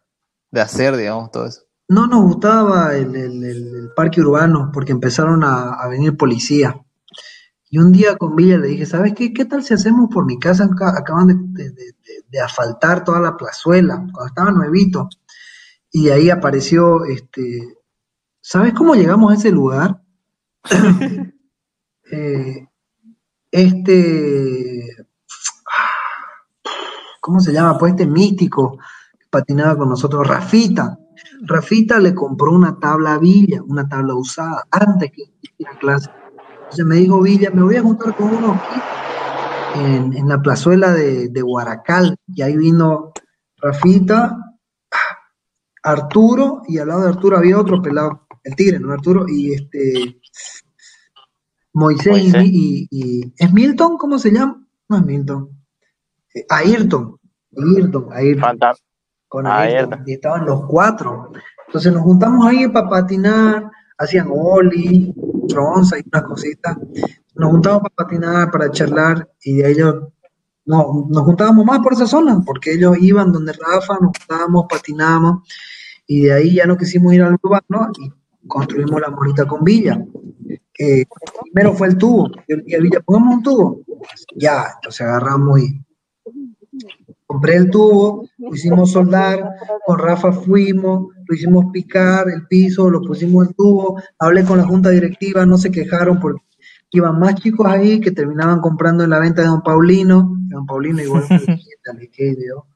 De hacer, digamos, todo eso. no nos gustaba el, el- parque urbano porque empezaron a, a venir policías. Y un día con Villa le dije, ¿sabes qué? ¿Qué tal si hacemos por mi casa? Acaban de- de- de asfaltar toda la plazuela, cuando estaba nuevito. Y ahí apareció, este, ¿sabes cómo llegamos a ese lugar? Eh, este, ¿cómo se llama? Pues este místico que patinaba con nosotros, Rafita. Rafita le compró una tabla a Villa, una tabla usada, antes que hiciera clase. Entonces me dijo Villa, me voy a juntar con uno aquí en, en la plazuela de, de Guaracal. Y ahí vino Rafita, Arturo, y al lado de Arturo había otro pelado, el tigre, ¿no? Arturo, y este Moisés, y- Moisés. Y, y- ¿es Milton? ¿Cómo se llama? No es Milton. Eh, Ayrton, Ayrton, Ayrton con Ah, Ayrton, Ayrton. y estaban los cuatro. Entonces nos juntamos ahí para patinar, hacían oli, tronza y unas cositas. Nos juntamos para patinar, para charlar, y de ellos no, nos juntábamos más por esa zona, porque ellos iban donde Rafa, nos juntábamos, patinábamos, y de ahí ya no quisimos ir al urbano y construimos la morita con Villa. Eh, primero fue el tubo, yo dije a Villa, pongamos un tubo. Ya, entonces agarramos y compré el tubo, lo hicimos soldar, con Rafa fuimos, lo hicimos picar el piso, lo pusimos el tubo, hablé con la junta directiva, no se quejaron porque iban más chicos ahí que terminaban comprando en la venta de Don Paulino, que Don Paulino igual fue cliente al skate, ¿no?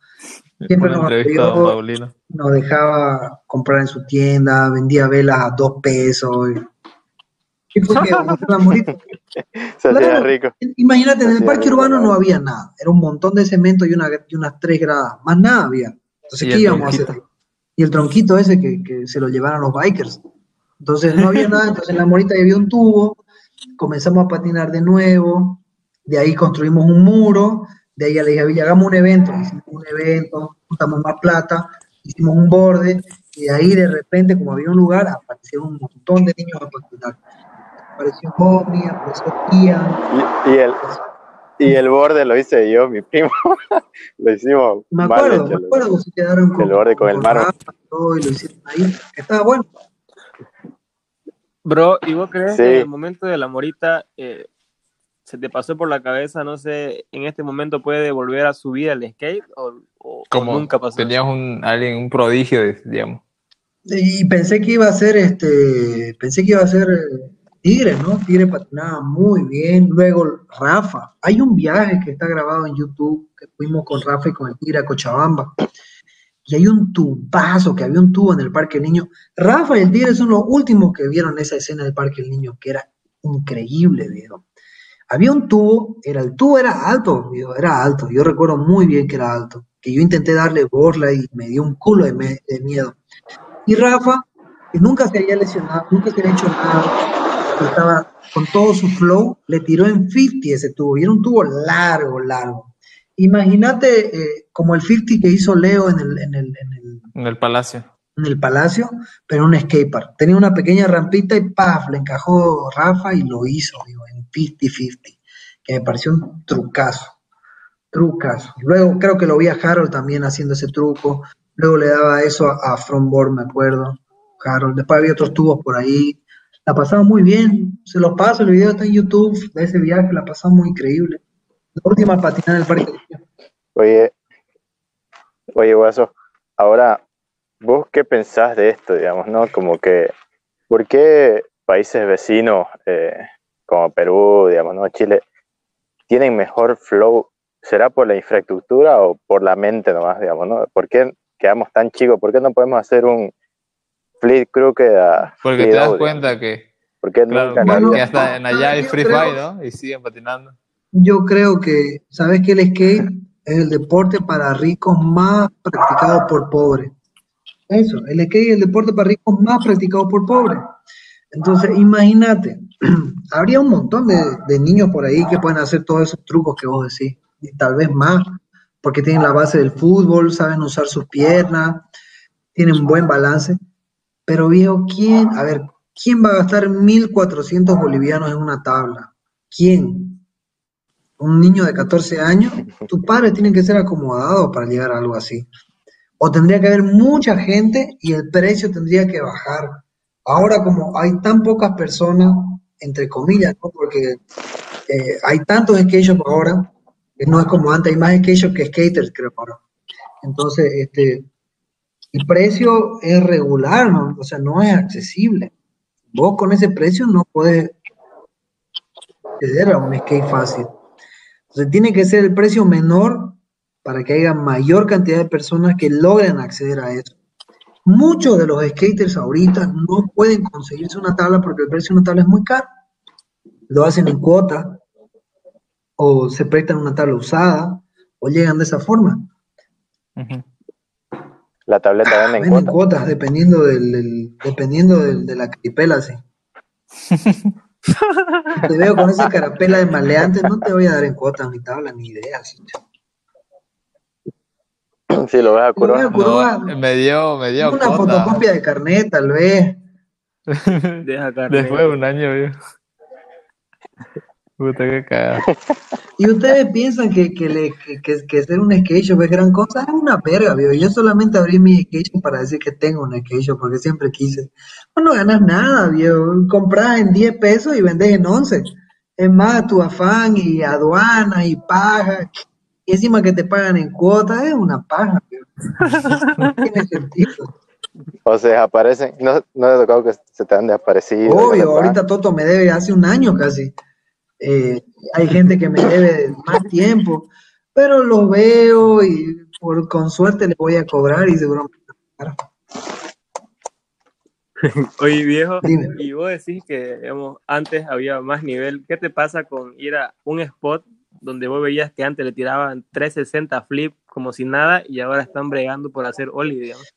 Siempre Una nos apoyó, Paulino. nos dejaba comprar en su tienda, vendía velas a dos pesos. Y, y fue que hacía rico. Imagínate, en el parque urbano no había nada. Era un montón de cemento y, una, y unas tres gradas. Más nada había. Entonces, ¿qué íbamos a hacer? Y el tronquito ese que, que se lo llevaron los bikers. Entonces, no había nada. Entonces, en la morita ya había un tubo. Comenzamos a patinar de nuevo. De ahí construimos un muro. De ahí le dije a Villa, hagamos un evento. Hicimos un evento, juntamos más plata, hicimos un borde. Y de ahí, de repente, como había un lugar, aparecieron un montón de niños a patinar. Apareció Bobby, apareció Ian, Y, y el, y el borde lo hice yo, mi primo. lo hicimos Me acuerdo, hecho, me acuerdo que se quedaron con el borde con el. Rafa y todo, y lo hicieron ahí. Estaba bueno. Bro, ¿y vos crees Sí. que en el momento de la morita eh, se te pasó por la cabeza, no sé, en este momento puede volver a subir al skate o, o- o Como nunca pasó? tenías un, alguien, un prodigio, digamos. Y pensé que iba a ser este, pensé que iba a ser eh, Tigre, ¿no? Tigre patinaba muy bien. Luego Rafa. Hay un viaje que está grabado en YouTube que fuimos con Rafa y con el Tigre a Cochabamba. Y hay un tubazo, que había un tubo en el Parque del Niño. Rafa y el Tigre son los últimos que vieron esa escena del Parque del Niño, que era increíble, viejo. Había un tubo, era, el tubo era alto, era alto. Yo recuerdo muy bien que era alto. Que yo intenté darle borla y me dio un culo de, me- de miedo. Y Rafa que nunca se había lesionado, nunca se había hecho nada, estaba con todo su flow, le tiró en 50 ese tubo, y era un tubo largo, largo. Imagínate eh, como el 50 que hizo Leo en el, en el, en el, En el palacio. en el Palacio, pero un skatepark. Tenía una pequeña rampita y ¡paf! le encajó Rafa y lo hizo, digo, en 50-50, que me pareció un trucazo, trucazo. Luego creo que lo vi a Harold también haciendo ese truco, luego le daba eso a, a Frontboard, me acuerdo, Harold. Después había otros tubos por ahí. La pasaba muy bien, se los paso, el video está en YouTube de ese viaje, la pasamos muy increíble. La última patinada en el parque. Oye, oye, Guaso, ahora, ¿vos qué pensás de esto, digamos, no? Como que, ¿por qué países vecinos eh, como Perú, digamos, no? Chile, tienen mejor flow? ¿Será por la infraestructura o por la mente nomás, digamos, no? ¿Por qué quedamos tan chicos? ¿Por qué no podemos hacer un flip crooked a Porque te das audio? cuenta que, ¿Por qué claro, nunca en la Bueno, que hasta en allá hay free creo- fight, ¿no? Y siguen patinando. Yo creo que, ¿sabes que el skate es el deporte para ricos más practicado por pobres? Eso, el skate es el deporte para ricos más practicado por pobres. Entonces, imagínate, habría un montón de, niños por ahí que pueden hacer todos esos trucos que vos decís, y tal vez más, porque tienen la base del fútbol, saben usar sus piernas, tienen buen balance. Pero viejo, ¿quién? A ver, ¿quién va a gastar 1.400 bolivianos en una tabla? ¿Quién? un niño de 14 años, tus padres tienen que ser acomodados para llegar a algo así. O tendría que haber mucha gente y el precio tendría que bajar. Ahora como hay tan pocas personas, entre comillas, ¿no? porque eh, hay tantos skate ahora, que no es como antes, hay más skate que skaters, creo. Entonces, este, el precio es regular, ¿no? o sea, no es accesible. Vos con ese precio no puedes acceder a un skate fácil. Entonces tiene que ser el precio menor para que haya mayor cantidad de personas que logren acceder a eso. Muchos de los skaters ahorita no pueden conseguirse una tabla porque el precio de una tabla es muy caro. Lo hacen en cuota o se prestan una tabla usada o llegan de esa forma. La tableta vende en Venden cuota. cuotas dependiendo del, del- dependiendo del- de la caripela, sí. Te veo con esa carapela de maleante, no te voy a dar en cuotas mi tabla, ni idea. sí. Si lo ves a Curoa, No, me dio, me dio una fotocopia de carnet, tal vez. Deja carne. Después de un año, vio. Puta que cagada. Y ustedes piensan que, que, le- que, que- que ser un skate shop es gran cosa, es una verga, viejo. Yo solamente abrí mi skate shop para decir que tengo un skate shop, porque siempre quise. Pues no ganas nada, viejo. Compras en 10 pesos y vendes en 11. Es más, tu afán y aduana y paja. Y encima que te pagan en cuotas, es una paja. No tiene sentido. o se desaparecen. No, no te tocado que se te han desaparecido. Obvio, ahorita. Toto me debe hace un año casi. Eh, hay gente que me debe más tiempo, pero lo veo y por, con suerte le voy a cobrar y seguro me van a pagar. Oye, viejo, Dime. y vos decís que digamos, antes había más nivel. ¿Qué te pasa con ir a un spot donde vos veías que antes le tiraban 360 flip como si nada y ahora están bregando por hacer ollie, digamos?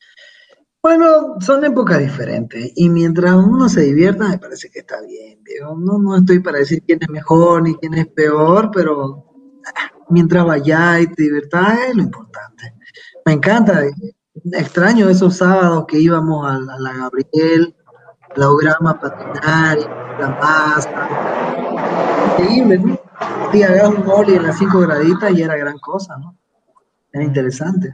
Bueno, son épocas diferentes y mientras uno se divierta me parece que está bien. digo, No, no estoy para decir quién es mejor ni quién es peor, pero ah, mientras vayas y te diviertas es lo importante. Me encanta, extraño esos sábados que íbamos a, la- Gabriel, la Ograma a patinar, la masa. Increíble, ¿no? Sí, hagas un ollie en las 5 graditas y era gran cosa, ¿no? Era interesante.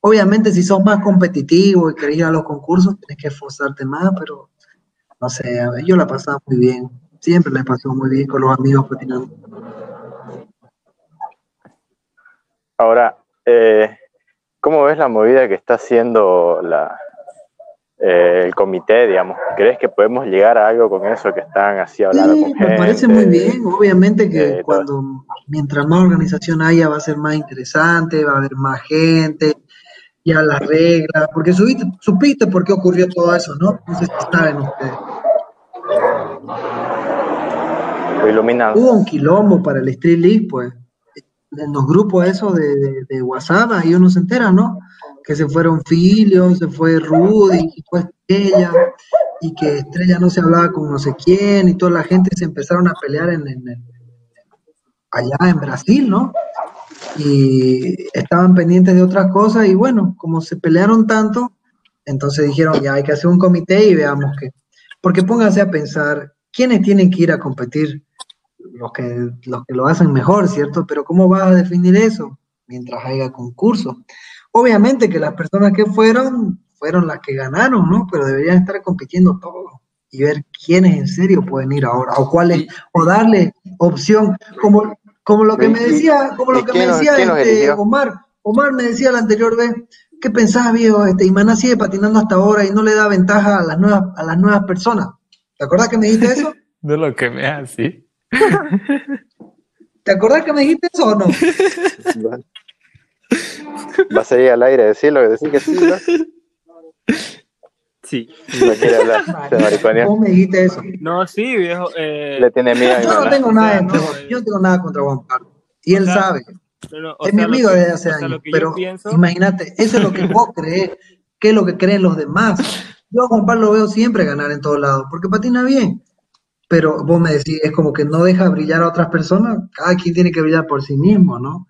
Obviamente, si sos más competitivo y querés ir a los concursos, tenés que esforzarte más, pero no sé, yo la pasaba muy bien. Siempre la pasado muy bien con los amigos patinando. Ahora, eh, ¿cómo ves la movida que está haciendo la, eh, el comité, digamos? ¿Crees que podemos llegar a algo con eso que están así hablando Sí, con gente? me parece muy bien. Obviamente que eh, cuando mientras más organización haya va a ser más interesante, va a haber más gente, ya las reglas, porque subiste, supiste por qué ocurrió todo eso, ¿no? No sé si saben ustedes. Lo iluminan. Hubo un quilombo para el Street League, pues. En los grupos esos de, de- de WhatsApp, ahí uno se entera, ¿no? Que se fueron Filio, se fue Rudy, y fue Estrella, y que Estrella no se hablaba con no sé quién, y toda la gente se empezaron a pelear en, en- allá en Brasil, ¿no? Y estaban pendientes de otras cosas, y bueno, como se pelearon tanto, entonces dijeron, ya hay que hacer un comité y veamos qué. Porque pónganse a pensar, ¿quiénes tienen que ir a competir? Los que, los que lo hacen mejor, ¿cierto? Pero ¿cómo vas a definir eso mientras haya concurso? Obviamente que las personas que fueron, fueron las que ganaron, ¿no? Pero deberían estar compitiendo todos y ver quiénes en serio pueden ir ahora, o cuáles, o darle opción, como, como lo que me ¿Y- decía, como lo que me decía este? Omar, Omar me decía la anterior vez, ¿qué pensás, viejo? Este, Imaná sigue patinando hasta ahora y no le da ventaja a las nuevas, a las nuevas personas. ¿Te acordás que me dijiste eso? De lo que me así. ¿Te acordás que me dijiste eso o no? Va a salir al aire a decirlo, decir que sí, ¿no? Sí. No quiere hablar, se. Vos me dijiste eso. No, sí, viejo. eh, Le tiene miedo a mi Yo no tengo nada, no, contra- eh. yo no tengo nada contra Juan Pablo. Y él O sea, sabe. no, no, o es mi sea, amigo que- desde hace o sea, años. que Pero pienso- imagínate, eso es lo que vos crees, qué es lo que creen los demás. Yo a Juan Pablo lo veo siempre ganar en todos lados, porque patina bien. Pero vos me decís, es como que no deja brillar a otras personas. Cada quien tiene que brillar por sí mismo, ¿no?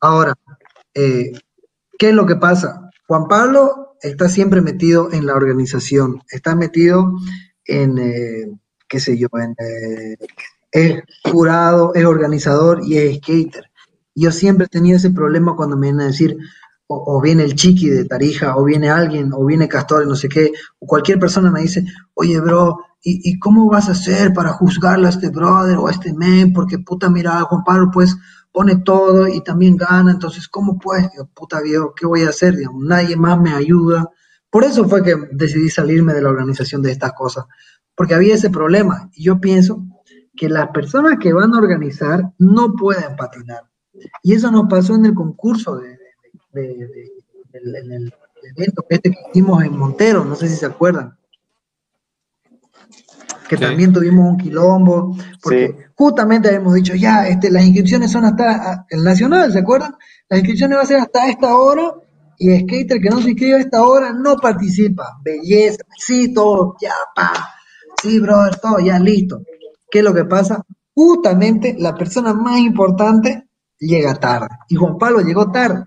Ahora, eh, ¿qué es lo que pasa? Juan Pablo está siempre metido en la organización, está metido en, eh, qué sé yo, en, eh, es jurado, es organizador y es skater. Yo siempre he tenido ese problema cuando me vienen a decir, o, viene el chiqui de Tarija, o viene alguien, o viene Castor, no sé qué, o cualquier persona me dice, oye, bro, ¿y, cómo vas a hacer para juzgarlo a este brother o a este men? Porque puta, mira, Juan Pablo, pues pone todo y también gana, entonces, ¿cómo pues? Digo, puta viejo, ¿qué voy a hacer? Digamos, nadie más me ayuda. Por eso fue que decidí salirme de la organización de estas cosas, porque había ese problema. Y yo pienso que las personas que van a organizar no pueden patinar. Y eso nos pasó en el concurso de, en el evento este que hicimos en Montero, no sé si se acuerdan. Que Sí. también tuvimos un quilombo, porque Sí. justamente habíamos dicho, ya, este, las inscripciones son hasta el nacional, ¿se acuerdan? Las inscripciones va a ser hasta esta hora, y skater que no se inscribe a esta hora no participa. Belleza, sí, todo, ya, pa. Sí, brother, todo, ya, listo. ¿Qué es lo que pasa? Justamente la persona más importante llega tarde. Y Juan Pablo llegó tarde.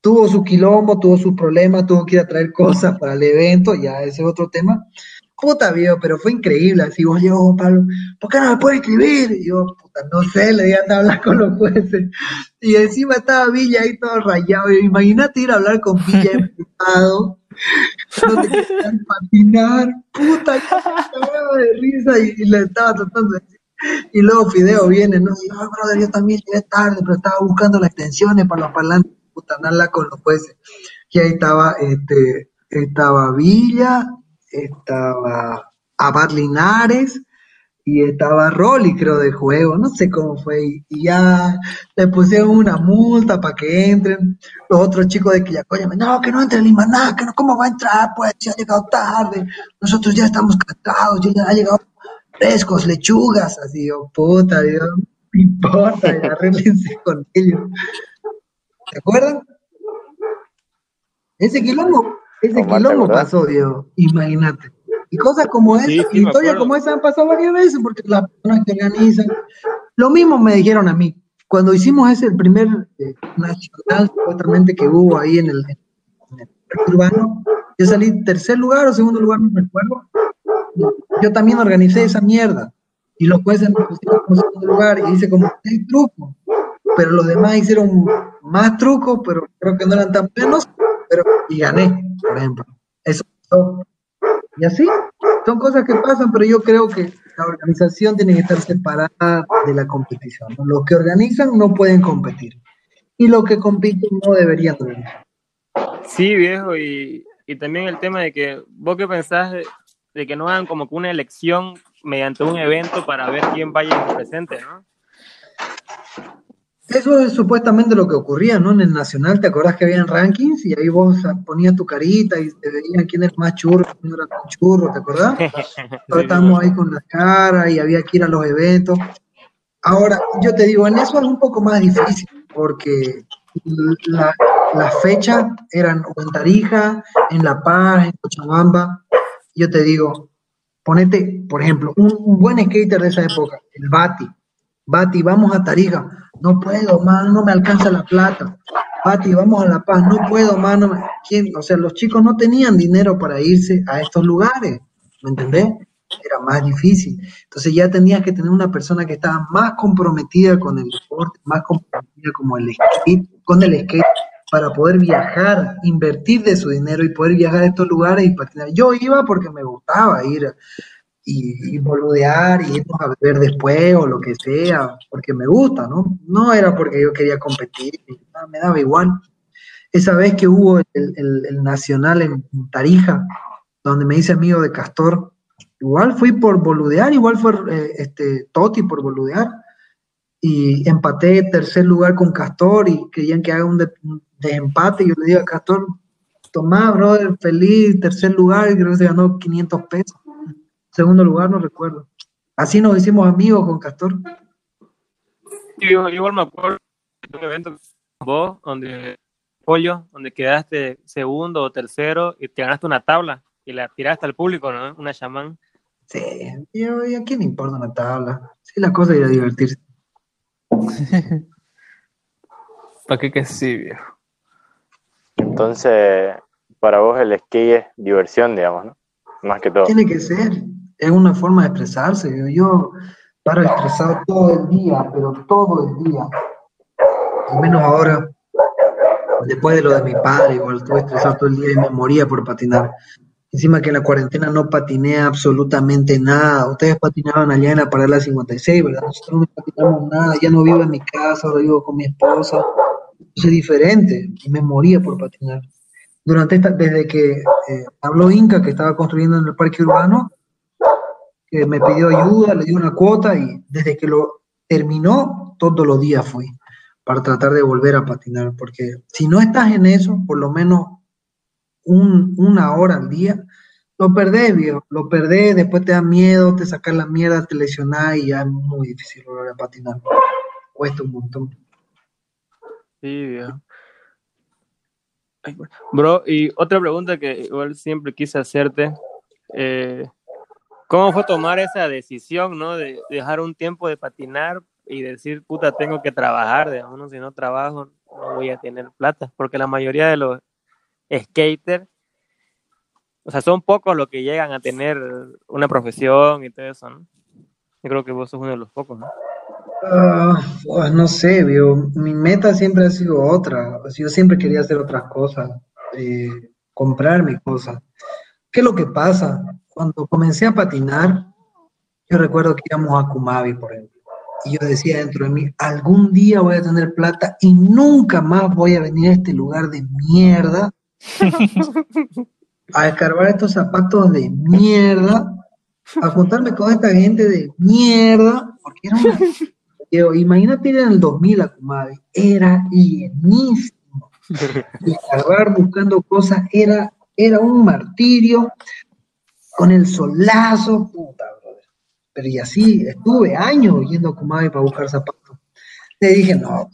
Tuvo su quilombo, tuvo sus problemas, tuvo que ir a traer cosas para el evento, ya ese es otro tema. Puta viejo, pero fue increíble. Así vos llegó Juan Pablo, ¿por qué no me puede escribir? Y yo, puta, no sé, le di a hablar con los jueces. Y encima estaba Villa ahí todo rayado. Y Imagínate ir a hablar con Villa emputado. No te patinar, puta, yo cagaba de risa y, y le estaba tratando de decir. Y luego Fideo viene, ¿no? Y, "Ay, brother, yo también llegué tarde, pero estaba buscando las extensiones para los parlantes, puta, nada con los jueces. Y ahí estaba, este, estaba Villa, estaba Abad Linares, y estaba Rolly, creo, de juego, no sé cómo fue, y, ya le pusieron una multa para que entren. Los otros chicos de Quillacoya, me, no, que no entre el Imaná, que no, ¿cómo va a entrar? Pues ya ha llegado tarde, nosotros ya estamos cansados, ya ha llegado frescos, lechugas, así, yo, puta, Dios, no importa, ya arréglense con ellos. ¿Se acuerdan? Ese quilombo, ese Omar, ¿te quilombo pasó, Diego, imagínate. Y cosas como esa, Sí, sí, historias como esa han pasado varias veces, porque las personas que organizan. Lo mismo me dijeron a mí. Cuando hicimos ese, el primer eh, nacional, supuestamente que hubo ahí en el, en el urbano, yo salí tercer lugar o segundo lugar, no recuerdo. Yo también organicé esa mierda. Y los jueces me pusieron como segundo lugar y hice como seis trucos. Pero los demás hicieron más trucos, pero creo que no eran tan buenos. Pero, y gané, por ejemplo. Eso. Y así, son cosas que pasan, pero yo creo que la organización tiene que estar separada de la competición. ¿no? Los que organizan no pueden competir. Y los que compiten no deberían. Sí, viejo, y, y también el tema de que vos qué pensás de, de que no hagan como que una elección mediante un evento para ver quién vaya presente, ¿no? Eso es supuestamente lo que ocurría, ¿no? En el Nacional, ¿te acordás que habían rankings? Y ahí vos ponías tu carita y te veían quién era más churro, quién era tan churro, ¿te acordás? Todos estábamos ahí con la cara y había que ir a los eventos. Ahora, yo te digo, en eso es un poco más difícil, porque la- las fechas eran o en Tarija, en La Paz, en Cochabamba. Yo te digo, ponete, por ejemplo, un, un buen skater de esa época, el Bati. Bati, vamos a Tarija. No puedo, man, no me alcanza la plata. Bati, vamos a La Paz. No puedo, man. no me- ¿Quién? O sea, los chicos no tenían dinero para irse a estos lugares. ¿Me entendés? Era más difícil. Entonces ya tenías que tener una persona que estaba más comprometida con el deporte, más comprometida como el skate, con el skate, para poder viajar, invertir de su dinero y poder viajar a estos lugares y patinar. Yo iba porque me gustaba ir y, boludear y irnos a beber después o lo que sea, porque me gusta, ¿no? No era porque yo quería competir, me daba igual. Esa vez que hubo el, el- el nacional en Tarija, donde me hice amigo de Castor, igual fui por boludear, igual fue eh, este, Toti por boludear, y empaté tercer lugar con Castor y querían que haga un, de- un desempate, y yo le digo a Castor, tomá, brother, feliz, tercer lugar, y creo que se ganó 500 pesos. Segundo lugar, no recuerdo. Así nos hicimos amigos con Castor. Yo, yo igual me acuerdo de un evento con vos, donde pollo, donde quedaste segundo o tercero y te ganaste una tabla y la tiraste al público, ¿no? Una chamán. Sí, yo, ¿y a quién le importa una tabla? Sí, la cosa era divertirse. ¿Para qué que sí, viejo? Entonces, para vos el skate es diversión, digamos, ¿no? Más que todo. Tiene que ser, es una forma de expresarse. Yo, yo paro estresado todo el día, pero todo el día. Al menos ahora, después de lo de mi padre, igual estuve estresado todo el día y me moría por patinar. Encima que en la cuarentena no patiné absolutamente nada. Ustedes patinaban allá en la paralela 56, ¿verdad? Nosotros no patinamos nada. Ya no vivo en mi casa, ahora vivo con mi esposa. Es diferente y me moría por patinar. Durante esta, desde que eh, habló Inca, que estaba construyendo en el parque urbano, me pidió ayuda, le di una cuota y desde que lo terminó, todos los días fui para tratar de volver a patinar, porque si no estás en eso, por lo menos un- una hora al día, lo perdés, viejo, lo perdés, después te da miedo, te sacas la mierda, te lesionás y ya es muy difícil volver a patinar. Cuesta un montón. Sí, viejo. Bro, y otra pregunta que igual siempre quise hacerte, eh, ¿cómo fue tomar esa decisión, no? De dejar un tiempo de patinar y decir, puta, tengo que trabajar, digamos, ¿no? si no trabajo no voy a tener plata, porque la mayoría de los skaters, o sea, son pocos los que llegan a tener una profesión y todo eso, ¿no? Yo creo que vos sos uno de los pocos, ¿no? Ah, pues, no sé, vio. Mi meta siempre ha sido otra. Yo siempre quería hacer otras cosas, eh, comprarme cosas. ¿Qué es lo que pasa? Cuando comencé a patinar, yo recuerdo que íbamos a Kumabi, por ejemplo. Y yo decía dentro de mí, algún día voy a tener plata y nunca más voy a venir a este lugar de mierda a escarbar estos zapatos de mierda, a juntarme con esta gente de mierda, porque era una Digo, imagínate ir en el 2000 a Kumabi, era llenísimo. Y escarbar buscando cosas era, era un martirio con el solazo, puta, brother. Pero y así, estuve años yendo a Kumabi para buscar zapatos. Le dije, no,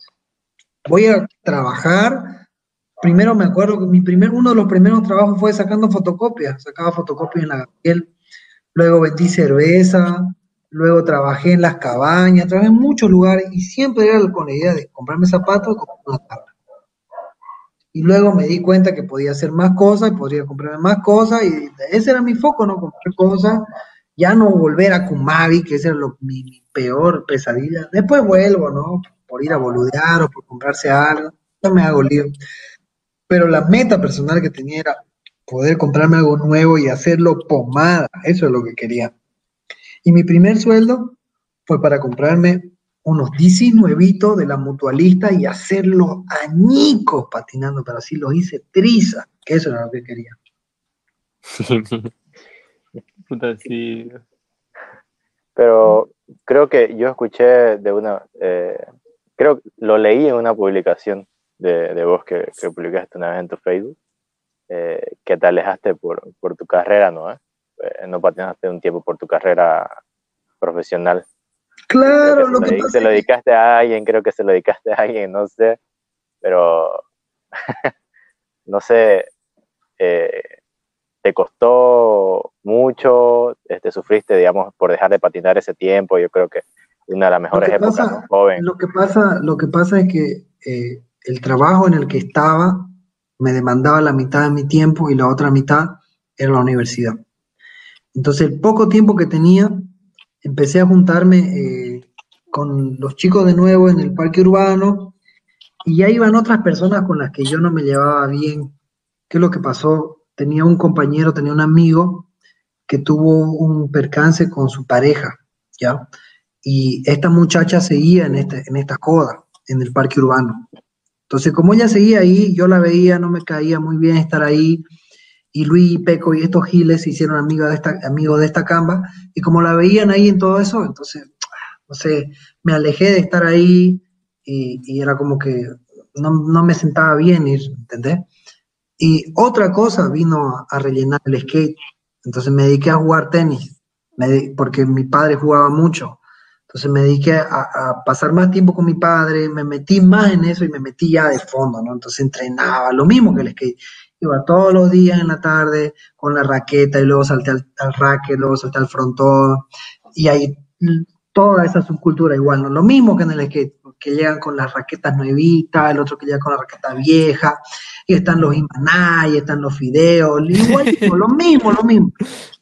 voy a trabajar. Primero me acuerdo que mi primer, uno de los primeros trabajos fue sacando fotocopias, sacaba fotocopias en la Gabriel. Luego vendí cerveza, luego trabajé en las cabañas, trabajé en muchos lugares y siempre era con la idea de comprarme zapatos una. Y luego me di cuenta que podía hacer más cosas, podría comprarme más cosas y ese era mi foco, ¿no? Comprar cosas, ya no volver a Kumabi, que esa era lo- mi, mi peor pesadilla. Después vuelvo, ¿no? Por ir a boludear o por comprarse algo, no me hago lío. Pero la meta personal que tenía era poder comprarme algo nuevo y hacerlo pomada, eso es lo que quería. Y mi primer sueldo fue para comprarme unos DC nuevitos de la mutualista y hacerlos añicos patinando, pero así los hice triza, que eso era lo que quería. Puta, sí. Pero creo que yo escuché de una, eh, creo que lo leí en una publicación de, de vos que, que publicaste una vez en tu Facebook, eh, que te alejaste por, por tu carrera, ¿no? Eh, no patinaste un tiempo por tu carrera profesional. Claro, Creo lo que se, que lo, pasa se lo es que- dedicaste a alguien, creo que se lo dedicaste a alguien, no sé, pero no sé, eh, te costó mucho, este, sufriste, digamos, por dejar de patinar ese tiempo. Yo creo que una de las mejores que épocas, pasa- ¿no? joven. Lo que pasa, lo que pasa es que eh, el trabajo en el que estaba me demandaba la mitad de mi tiempo y la otra mitad era la universidad. Entonces, el poco tiempo que tenía, empecé a juntarme eh, con los chicos de nuevo en el parque urbano y ya iban otras personas con las que yo no me llevaba bien. ¿Qué es lo que pasó? Tenía un compañero, tenía un amigo que tuvo un percance con su pareja, ¿ya? y esta muchacha seguía en, este, en esta coda, en el parque urbano. Entonces, como ella seguía ahí, yo la veía, no me caía muy bien estar ahí, y Luis y Peco y estos giles se hicieron amigos de esta, amigos de esta camba, y como la veían ahí en todo eso, entonces, no sé, me alejé de estar ahí, y, era como que no, no me sentaba bien ir, ¿entendés? Y otra cosa vino a, rellenar el skate, entonces me dediqué a jugar tenis, porque mi padre jugaba mucho. Entonces me dediqué a, a pasar más tiempo con mi padre, me metí más en eso y me metí ya de fondo, ¿no? Entonces entrenaba, lo mismo que el skate. Iba todos los días en la tarde con la raqueta y luego salté al, al racket, luego salté al frontón y ahí toda esa subcultura igual, ¿no? Lo mismo que en el skate, que llegan con las raquetas nuevitas, el otro que llega con la raqueta vieja, y están los Imaná, y están los fideos, igual, lo mismo, lo mismo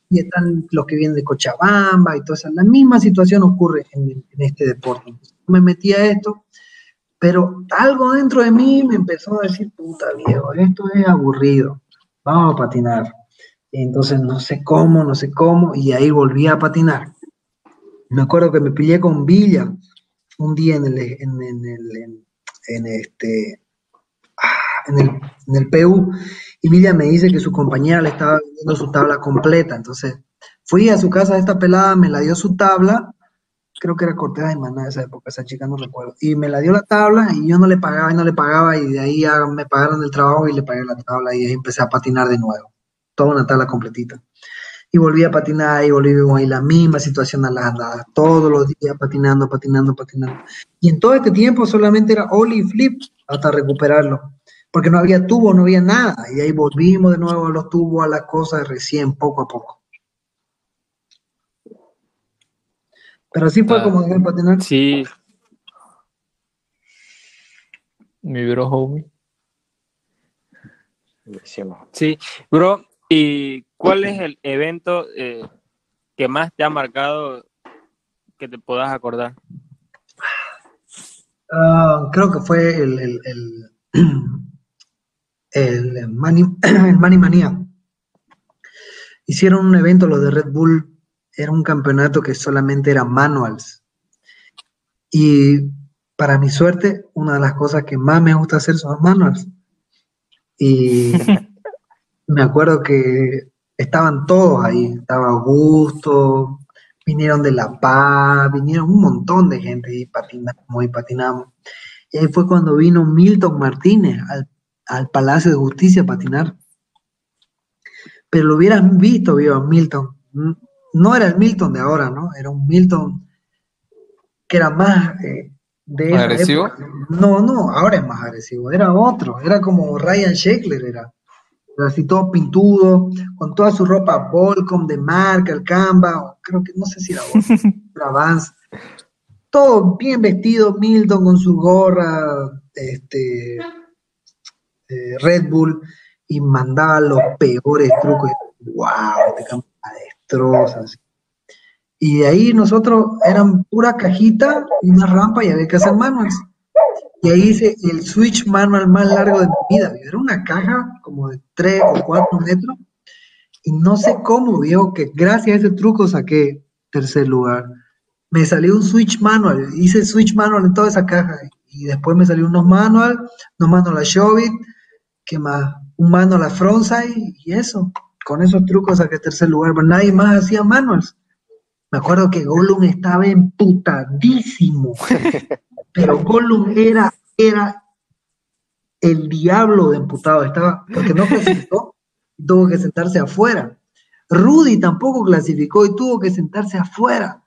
y están los que vienen de Cochabamba y todo eso. La misma situación ocurre en, en este deporte. Me metí a esto, pero algo dentro de mí me empezó a decir, puta viejo, esto es aburrido, vamos a patinar. Entonces no sé cómo, no sé cómo, y ahí volví a patinar. Me acuerdo que me pillé con Villa un día en el, en- en este, ah, en el, en el PU, y Villa me dice que su compañera le estaba vendiendo su tabla completa. Entonces fui a su casa de esta pelada, me la dio su tabla, creo que era Cortés de Maná esa época, esa chica no recuerdo, y me la dio la tabla y yo no le pagaba y no le pagaba, y de ahí me pagaron el trabajo y le pagué la tabla, y ahí empecé a patinar de nuevo, toda una tabla completita. Y volví a patinar y volví ahí la misma situación a las andadas, todos los días patinando, patinando, patinando. Y en todo este tiempo solamente era ollie y flip hasta recuperarlo porque no había tubo, no había nada. Y ahí volvimos de nuevo a los tubos, a las cosas recién, poco a poco. Pero así fue Ah. como de patinar. Sí. Mi bro homie. Sí, bro, ¿y cuál es el evento eh, que más te ha marcado que te puedas acordar? Ah, creo que fue el, el, el, el Mani, el Mani Manía. Hicieron un evento, los de Red Bull, era un campeonato que solamente era manuals. Y para mi suerte, una de las cosas que más me gusta hacer son los manuals. Y me acuerdo que estaban todos ahí, estaba Augusto, vinieron de La Paz, vinieron un montón de gente y patinamos y patinamos. Y ahí fue cuando vino Milton Martínez al, al Palacio de Justicia a patinar. Pero lo hubieras visto, vivo, Milton. No era el Milton de ahora, ¿no? Era un Milton que era más eh, de ¿Agresivo? época. No, no, ahora es más agresivo. Era otro, era como Ryan Sheckler, era. Era así todo pintudo, con toda su ropa Volcom de marca, el Canva, creo que no sé si era Volcom, era Vans. Todo bien vestido, Milton con su gorra, este, eh, Red Bull, y mandaba los peores trucos. ¡Wow! Este Y de ahí nosotros eran pura cajita una rampa y había que hacer manuals. Y ahí hice el switch manual más largo de mi vida. Era una caja como de 3 o 4 metros. Y no sé cómo, viejo, que gracias a ese truco saqué tercer lugar. Me salió un switch manual. Hice switch manual en toda esa caja. Y después me salió unos manual, unos manual a Shove que más? Un manual a Frontside y eso. Con esos trucos saqué tercer lugar. Pero nadie más hacía manuals. Me acuerdo que Gollum estaba emputadísimo. Pero Gollum era, era el diablo de emputado. Estaba, porque no clasificó, tuvo que sentarse afuera. Rudy tampoco clasificó y tuvo que sentarse afuera.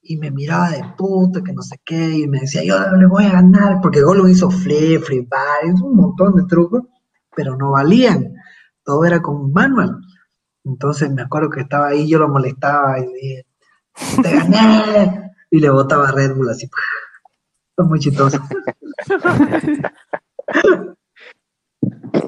y me miraba de puta, que no sé qué, y me decía, yo le voy a ganar, porque Gollum hizo flip, free hizo un montón de trucos, pero no valían, todo era con manual. Entonces me acuerdo que estaba ahí, yo lo molestaba y le dije, te gané, y le botaba Red Bull así. Fue muy chistoso.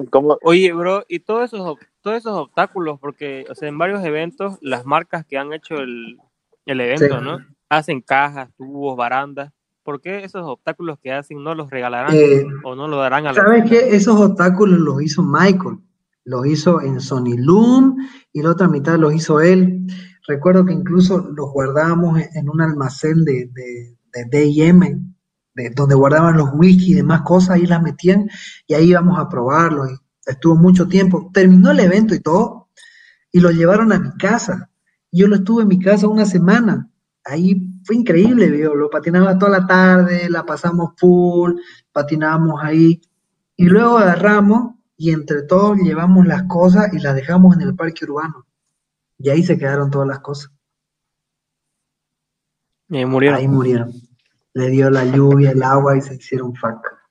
¿Cómo? Oye, bro, y todos esos, todos esos obstáculos, porque, o sea, en varios eventos, las marcas que han hecho el, el evento, Sí. ¿no? Hacen cajas, tubos, barandas. ¿Por qué esos obstáculos que hacen no los regalarán Eh, o no lo darán a la ¿Sabes qué? Esos obstáculos los hizo Michael. Los hizo en Sony Loom y la otra mitad los hizo él. Recuerdo que incluso los guardábamos en- un almacén de, de, de de, donde guardaban los whisky y demás cosas, ahí las metían y ahí íbamos a probarlos. Y estuvo mucho tiempo. Terminó el evento y todo y lo llevaron a mi casa. Yo lo estuve en mi casa una semana. Ahí fue increíble, viejo. Lo patinaba toda la tarde, la pasamos full, patinábamos ahí. Y luego agarramos y entre todos llevamos las cosas y las dejamos en el parque urbano. Y ahí se quedaron todas las cosas. Eh, murieron. Ahí murieron. Le dio la lluvia, el agua y se hicieron faca.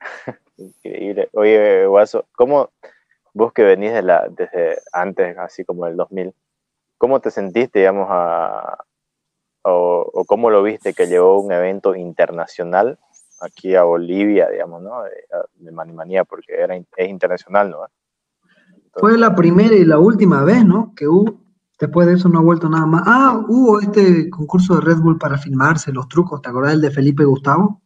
Increíble. Oye, Guaso, ¿cómo vos que venís de la, desde antes, así como el 2000, cómo te sentiste, digamos, a, o, o cómo lo viste que llegó un evento internacional aquí a Bolivia, digamos, ¿no? De, de Manimanía, porque era, es internacional, ¿no? Fue la primera y la última vez, ¿no? Que hubo. Después de eso no ha vuelto nada más. Ah, hubo este concurso de Red Bull para filmarse, los trucos. ¿Te acordás del de Felipe Gustavo?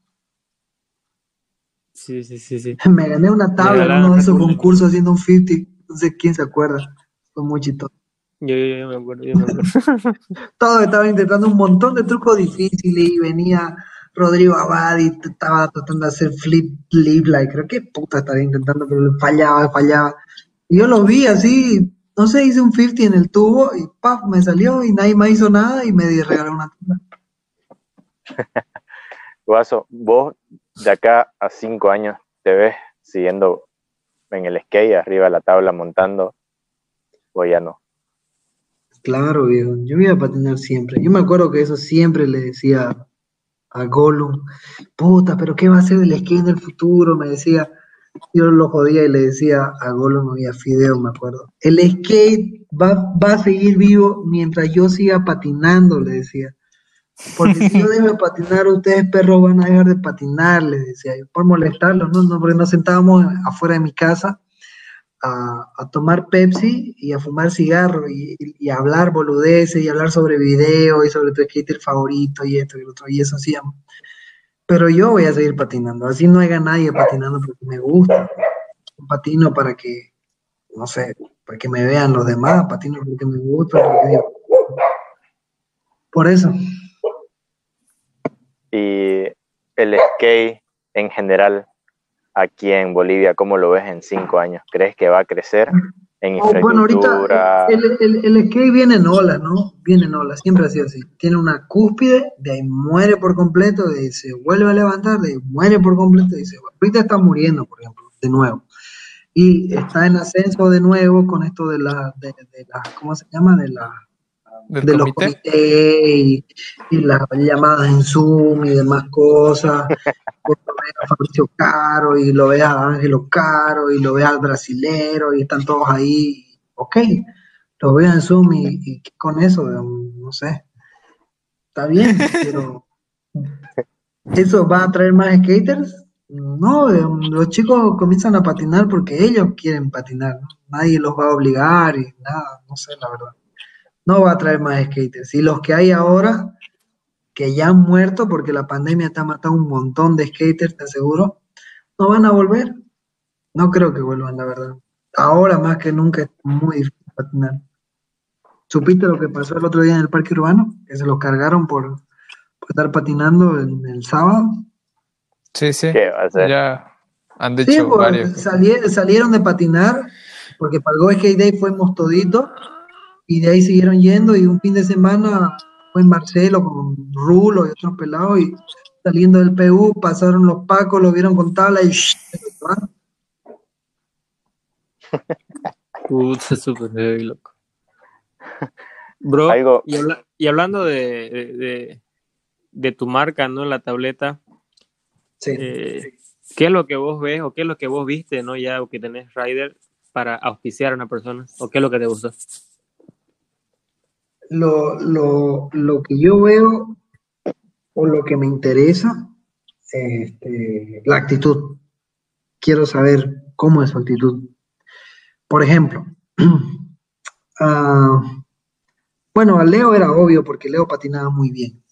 Sí, sí, sí, sí. Me gané una tabla en uno de esos concursos haciendo un 50. No sé quién se acuerda. Fue muy chistoso. Yo, yo, yo me acuerdo, yo me acuerdo. Todos estaban intentando un montón de trucos difíciles y venía Rodrigo Abad y estaba tratando de hacer flip, flip, like, creo que puta estaba intentando, pero fallaba, fallaba. Y yo lo vi así, no sé, hice un 50 en el tubo y paf, me salió y nadie me hizo nada y me regaló una tabla. Guaso, vos de acá a cinco años te ves siguiendo en el skate, arriba de la tabla, montando, o ya no. Claro, viejo, yo me iba a patinar siempre. Yo me acuerdo que eso siempre le decía a Gollum, puta, pero ¿qué va a hacer del skate en el futuro? Me decía, yo lo jodía y le decía a Gollum y a Fideo, me acuerdo, el skate va, va a seguir vivo mientras yo siga patinando, le decía. Porque si yo dejo de patinar, ustedes perros van a dejar de patinar, le decía yo, por molestarlos, ¿no? no porque nos sentábamos afuera de mi casa a, tomar Pepsi y a fumar cigarro y, hablar boludeces y hablar sobre video y sobre tu skater favorito y esto y lo otro, y eso hacíamos. Pero yo voy a seguir patinando, así no haya nadie patinando porque me gusta. Patino para que, no sé, para que me vean los demás, patino porque me gusta, porque digo, por eso. Y el skate en general aquí en Bolivia, ¿cómo lo ves en cinco años? ¿Crees que va a crecer en Oh, bueno, infraestructura? ahorita el, el, el skate viene en olas, ¿no? Viene en olas, siempre ha sido así. Tiene una cúspide, de ahí muere por completo, de ahí se vuelve a levantar, de ahí muere por completo, se ahorita está muriendo, por ejemplo, de nuevo. Y está en ascenso de nuevo con esto de la, de, de la ¿cómo se llama? De la ¿Del de los comité? comités y, y las llamadas en Zoom y demás cosas. Lo ves a Fabricio Caro y lo ves a Ángelo Caro y lo ves al brasilero y están todos ahí. Ok, lo ves en Zoom y, y ¿qué con eso, no sé. Está bien, pero ¿eso va a traer más skaters? No, los chicos comienzan a patinar porque ellos quieren patinar, ¿no? Nadie los va a obligar y nada, no sé, la verdad no va a traer más skaters. Y los que hay ahora, que ya han muerto porque la pandemia te ha matado un montón de skaters, te aseguro, no van a volver. No creo que vuelvan, la verdad. Ahora más que nunca es muy difícil patinar. ¿Supiste lo que pasó el otro día en el parque urbano? Que se los cargaron por, por estar patinando en el sábado. Sí, sí. ¿Qué va a ser? Ya han dicho Sí, pues, varios. sali- salieron de patinar porque para el Go Skate Day fuimos toditos y de ahí siguieron yendo y un fin de semana fue Marcelo con Rulo y otros pelados y saliendo del PU pasaron los pacos, lo vieron con tabla y llevaron. Puta, súper heavy, loco. Bro, Algo- y, habla- y hablando de, de, de- tu marca, ¿no? En la tableta, Sí. eh, ¿qué es lo que vos ves o qué es lo que vos viste, ¿no? Ya o que tenés Rider para auspiciar a una persona o qué es lo que te gustó. Lo, lo, lo que yo veo o lo que me interesa, este, la actitud. Quiero saber cómo es su actitud. Por ejemplo, ah, bueno, a Leo era obvio porque Leo patinaba muy bien.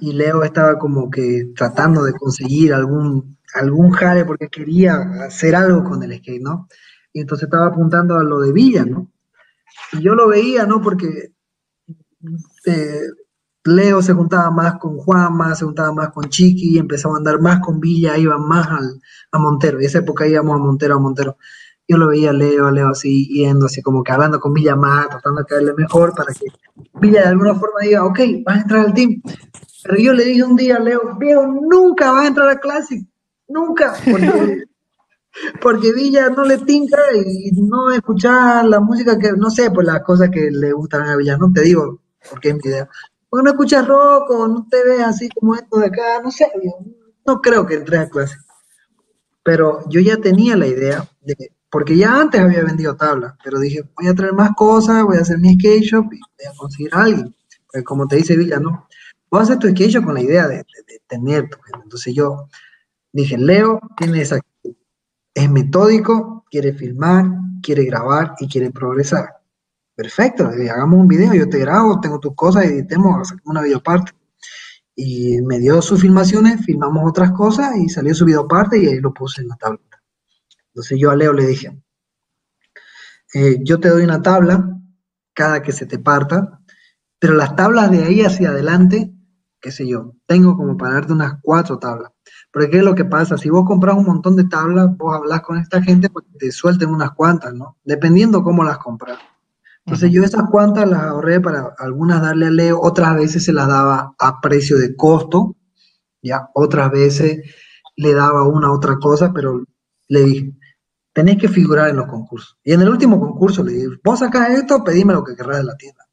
Y Leo estaba como que tratando de conseguir algún, algún jale porque quería hacer algo con el skate, ¿no? Y entonces estaba apuntando a lo de Villa, ¿no? Y yo lo veía, ¿no? Porque eh, Leo se juntaba más con Juanma, se juntaba más con Chiqui, empezaba a andar más con Villa, iban más al, a Montero. Y esa época íbamos a Montero, a Montero. Yo lo veía a Leo, a Leo así, yendo así como que hablando con Villa más, tratando de caerle mejor para que Villa de alguna forma diga, ok, vas a entrar al team. Pero yo le dije un día a Leo, Leo, nunca vas a entrar a Classic, nunca, porque, Villa no le tinca y no escuchar la música que, no sé, pues las cosas que le gustan a Villa, no te digo, porque es mi idea. Porque no escuchas rock o no te ves así como esto de acá, no sé, yo no creo que entres a Classic. Pero yo ya tenía la idea de, porque ya antes había vendido tablas, pero dije, voy a traer más cosas, voy a hacer mi skate shop y voy a conseguir a alguien. Porque como te dice Villa, ¿no? Voy a hacer tu skate shop con la idea de, de- de tener tu. Entonces yo dije, Leo tiene esa. Es metódico, quiere filmar, quiere grabar y quiere progresar. Perfecto, hagamos un video, yo te grabo, tengo tus cosas, editemos, una videoparte. Y me dio sus filmaciones, filmamos otras cosas y salió su videoparte y ahí lo puse en la tableta. Entonces yo a Leo le dije, eh, yo te doy una tabla cada que se te parta, pero las tablas de ahí hacia adelante, qué sé yo, tengo como para darte unas cuatro tablas. Pero ¿qué es lo que pasa? Si vos compras un montón de tablas, vos hablas con esta gente que te suelten unas cuantas, ¿no? Dependiendo cómo las compras. Entonces yo esas cuantas las ahorré para algunas darle a Leo, otras veces se las daba a precio de costo, ya, otras veces le daba una otra cosa, pero le dije, tenés que figurar en los concursos. Y en el último concurso le dije, vos sacás esto, pedime lo que querrás de la tienda.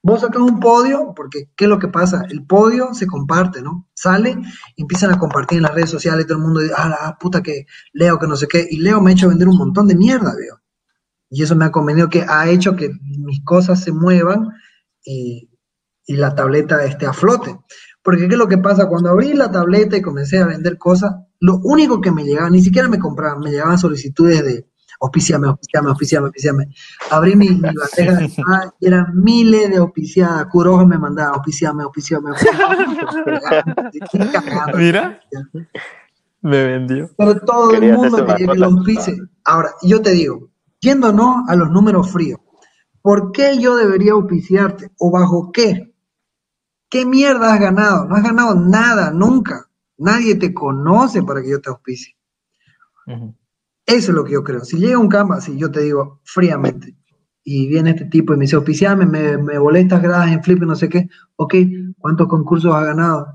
Vos sacás un podio, porque ¿qué es lo que pasa? El podio se comparte, ¿no? Sale empiezan a compartir en las redes sociales todo el mundo dice, ah, la puta que Leo, que no sé qué. Y Leo me ha hecho vender un montón de mierda, veo. Y eso me ha convenido que ha hecho que mis cosas se muevan y, y la tableta esté a flote. Porque ¿qué es lo que pasa? Cuando abrí la tableta y comencé a vender cosas, lo único que me llegaba, ni siquiera me compraban, me llegaban solicitudes de auspiciame, auspiciame, auspiciame, auspiciame. Abrí mi, mi bandeja de entrada y eran miles de auspiciadas. Curojo me mandaba auspiciame, auspiciame, auspiciame. Mira. Me vendió. Pero todo el mundo quería que lo auspice. Ahora, yo te digo, yéndonos a los números fríos, ¿por qué yo debería auspiciarte? ¿O bajo qué? ¿Qué mierda has ganado? No has ganado nada, nunca. Nadie te conoce para que yo te auspicie. Eso es lo que yo creo. Si llega un canvas y yo te digo fríamente, y viene este tipo y me dice, auspiciame, me, me volé estas gradas en flip y no sé qué, ok, ¿cuántos concursos has ganado?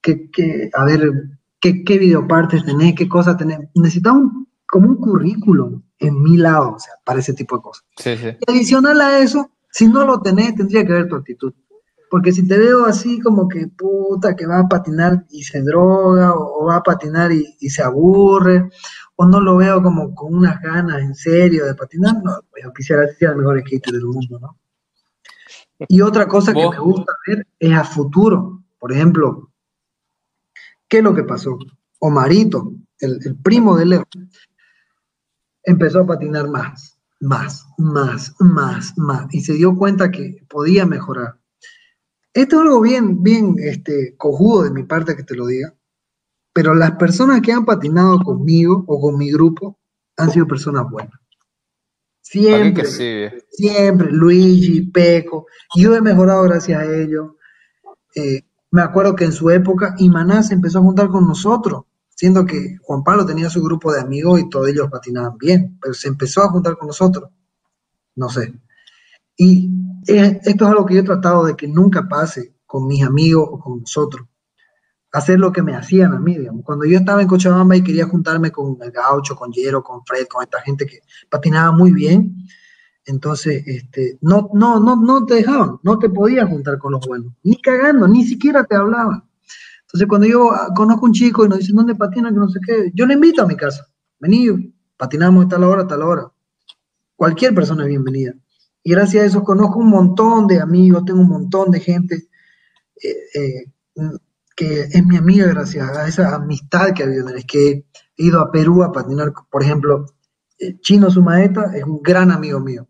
¿Qué, qué, a ver, ¿qué, qué videopartes tenés? ¿Qué cosas tenés? Necesitamos un- como un currículum en mi lado, o sea, para ese tipo de cosas. Sí, sí. Y adicional a eso, si no lo tenés, tendría que ver tu actitud. Porque si te veo así como que puta, que va a patinar y se droga, o, o va a patinar y, y se aburre, o no lo veo como con unas ganas en serio de patinar, no, pues yo quisiera ser el mejor skater del mundo, ¿no? Y otra cosa que me gusta ver es a futuro. Por ejemplo, ¿qué es lo que pasó? Omarito, el, el primo de Leo, empezó a patinar más, más, más, más, más, y se dio cuenta que podía mejorar. Esto es algo bien, bien este, cojudo de mi parte que te lo diga, pero las personas que han patinado conmigo o con mi grupo han sido personas buenas. ¿Para qué Siempre, que viejo? siempre, Luigi, Peco, yo he mejorado gracias a ellos. Eh, me acuerdo que en su época Imaná se empezó a juntar con nosotros, siendo que Juan Pablo tenía su grupo de amigos y todos ellos patinaban bien, pero se empezó a juntar con nosotros. No sé. Y eh, esto es algo que yo he tratado de que nunca pase con mis amigos o con nosotros. Hacer lo que me hacían a mí, digamos. Cuando yo estaba en Cochabamba y quería juntarme con el Gaucho, con Yero, con Fred, con esta gente que patinaba muy bien, Entonces, este, no, no, no, no te dejaban, no te podías juntar con los buenos, ni cagando, ni siquiera te hablaban. Entonces, cuando yo ah, conozco un chico y nos dice, ¿dónde patina? Que no sé qué, yo le invito a mi casa. Vení, patinamos a tal hora, a tal hora. Cualquier persona es bienvenida. Y gracias a eso conozco un montón de amigos, tengo un montón de gente eh, eh, que es mi amiga gracias a esa amistad que ha habido el que he ido a Perú a patinar. Por ejemplo, eh, Chino Sumaeta es un gran amigo mío.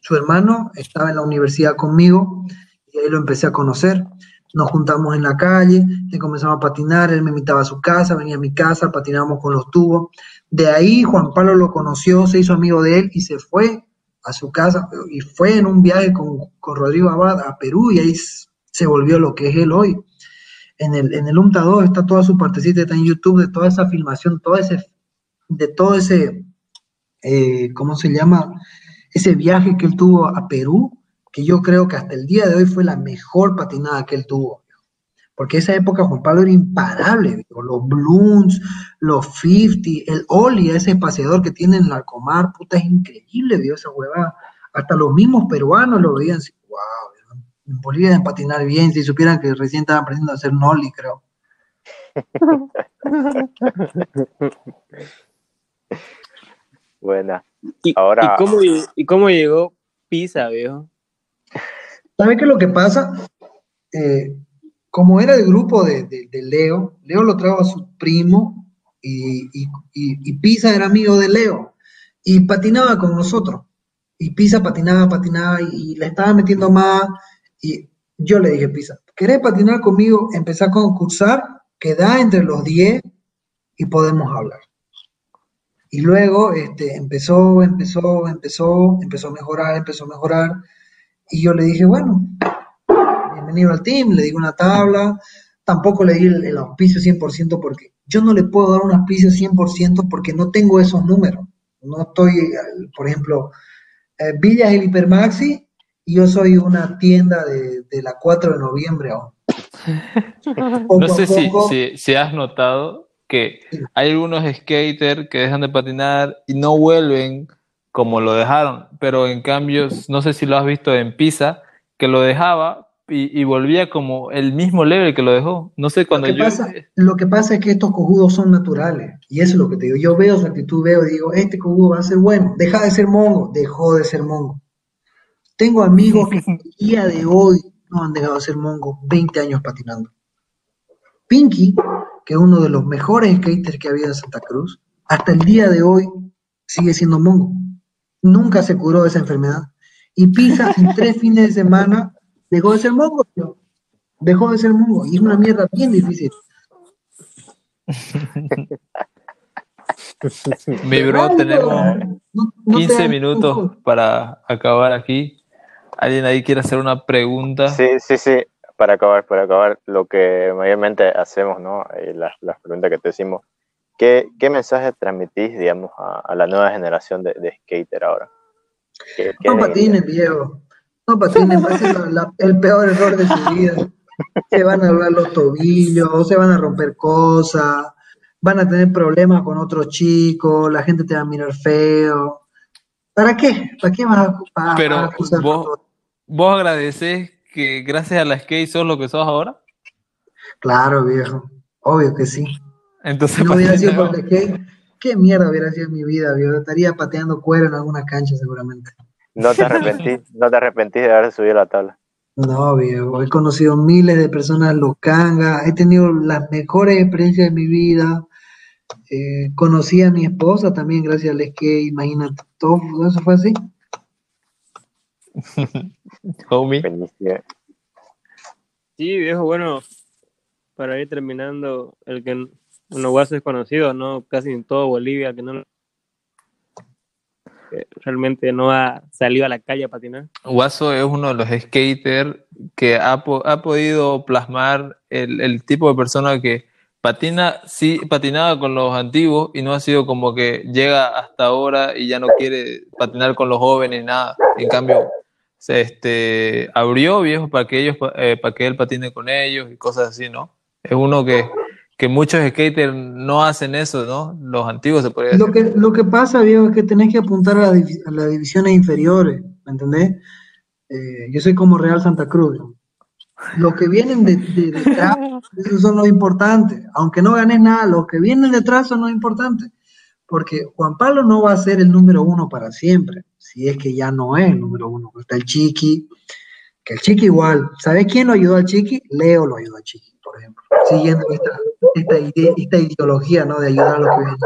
Su hermano estaba en la universidad conmigo y ahí lo empecé a conocer. Nos juntamos en la calle, le comenzamos a patinar, él me invitaba a su casa, venía a mi casa, patinábamos con los tubos. De ahí Juan Pablo lo conoció, se hizo amigo de él y se fue a su casa y fue en un viaje con, con Rodrigo Abad a Perú y ahí se volvió lo que es él hoy. En el, en el UMTA 2 está toda su partecita, está en YouTube de toda esa filmación, todo ese, de todo ese, eh, ¿cómo se llama? Ese viaje que él tuvo a Perú, que yo creo que hasta el día de hoy fue la mejor patinada que él tuvo. Porque esa época Juan Pablo era imparable, viejo. los blooms, los 50, el Oli, ese paseador que tiene en Larcomar, puta, es increíble, vio esa huevada. Hasta los mismos peruanos lo veían así, wow, en Bolivia deben patinar bien, si supieran que recién estaban aprendiendo a hacer Nolly, creo. Buena. ¿Y, Ahora- ¿y cómo, ¿Y cómo llegó Pisa, viejo? ¿Sabe qué es lo que pasa? Eh, como era el grupo de, de- Leo, Leo lo trajo a su primo y, y, y- Pisa era amigo de Leo y patinaba con nosotros. Y Pisa patinaba, patinaba y, y le estaba metiendo más. Y yo le dije, Pisa, ¿querés patinar conmigo? Empezar a concursar, queda entre los 10 y podemos hablar. Y luego este, empezó, empezó, empezó, empezó a mejorar, empezó a mejorar. Y yo le dije, bueno, bienvenido al team, le di una tabla, tampoco le di el, el auspicio 100% porque yo no le puedo dar un auspicio 100% porque no tengo esos números. No estoy, por ejemplo, eh, Villa es el Hipermaxi y yo soy una tienda de, de la 4 de noviembre aún. Poco No sé si, si, si has notado que hay algunos skaters que dejan de patinar y no vuelven como lo dejaron, pero en cambio, no sé si lo has visto en Pisa, que lo dejaba y, y volvía como el mismo level que lo dejó. No sé, cuando lo, que yo... pasa, lo que pasa es que estos cojudos son naturales. Y eso es lo que te digo. Yo veo su actitud, veo y digo, este cojudo va a ser bueno. Deja de ser mongo. Dejó de ser mongo. Tengo amigos que el día de hoy no han dejado de ser mongo 20 años patinando. Pinky, que es uno de los mejores skaters que ha habido en Santa Cruz, hasta el día de hoy sigue siendo mongo. Nunca se curó de esa enfermedad. Y Pisa en tres fines de semana dejó de ser mongo. tío. Dejó de ser mongo. Y es una mierda bien difícil. Mi bro, Ay, tenemos no- no te 15 hagas minutos para acabar aquí. ¿Alguien ahí quiere hacer una pregunta? Sí, sí, sí. Para acabar, para acabar, lo que mayormente hacemos, ¿no? Las, las preguntas que te decimos. ¿Qué, qué mensaje transmitís, digamos, a, a la nueva generación de, de skater ahora? ¿Qué- qué No les patinen, viejo. No patinen, va a ser el peor error de su vida. Se van a hablar los tobillos, se van a romper cosas, van a tener problemas con otros chicos, la gente te va a mirar feo. ¿Para qué? ¿Para qué vas a, vas a Pero a vos, vos agradeces que gracias a la skate sos lo que sos ahora. Claro, viejo. Obvio que sí. Entonces, no hubiera sido por el skate, ¿qué mierda hubiera sido mi vida, viejo? Estaría pateando cuero en alguna cancha seguramente. No te arrepentís, no te arrepentís de haber subido la tabla. No, viejo, he conocido miles de personas locangas, he tenido las mejores experiencias de mi vida. Eh, conocí a mi esposa también gracias al skate, imagínate, todo eso fue así. homie. Sí, viejo, bueno, para ir terminando, el que uno guaso es conocido, ¿no? Casi en todo Bolivia, que no realmente no ha salido a la calle a patinar. Guaso es uno de los skaters que ha, ha podido plasmar el, tipo de persona que patina, sí, patinaba con los antiguos y no ha sido como que llega hasta ahora y ya no quiere patinar con los jóvenes, nada. En cambio, se este, abrió viejo para que ellos, eh, para que él patine con ellos y cosas así, ¿no? Es uno que, que muchos skaters no hacen eso, ¿no? Los antiguos se podría decir. Lo que, lo que pasa, viejo, es que tenés que apuntar a, la a las divisiones inferiores, ¿me entendés? Eh, yo soy como Real Santa Cruz. ¿no? Los que vienen de, de- detrás, esos son los importantes. Aunque no ganes nada, los que vienen detrás son los importantes. Porque Juan Pablo no va a ser el número uno para siempre, si es que ya no es el número uno. Está el Chiqui, que el Chiqui igual. ¿Sabes quién lo ayudó al Chiqui? Leo lo ayudó al Chiqui, por ejemplo. Siguiendo esta, esta, ide- esta ideología, ¿no? De ayudar a los que vienen.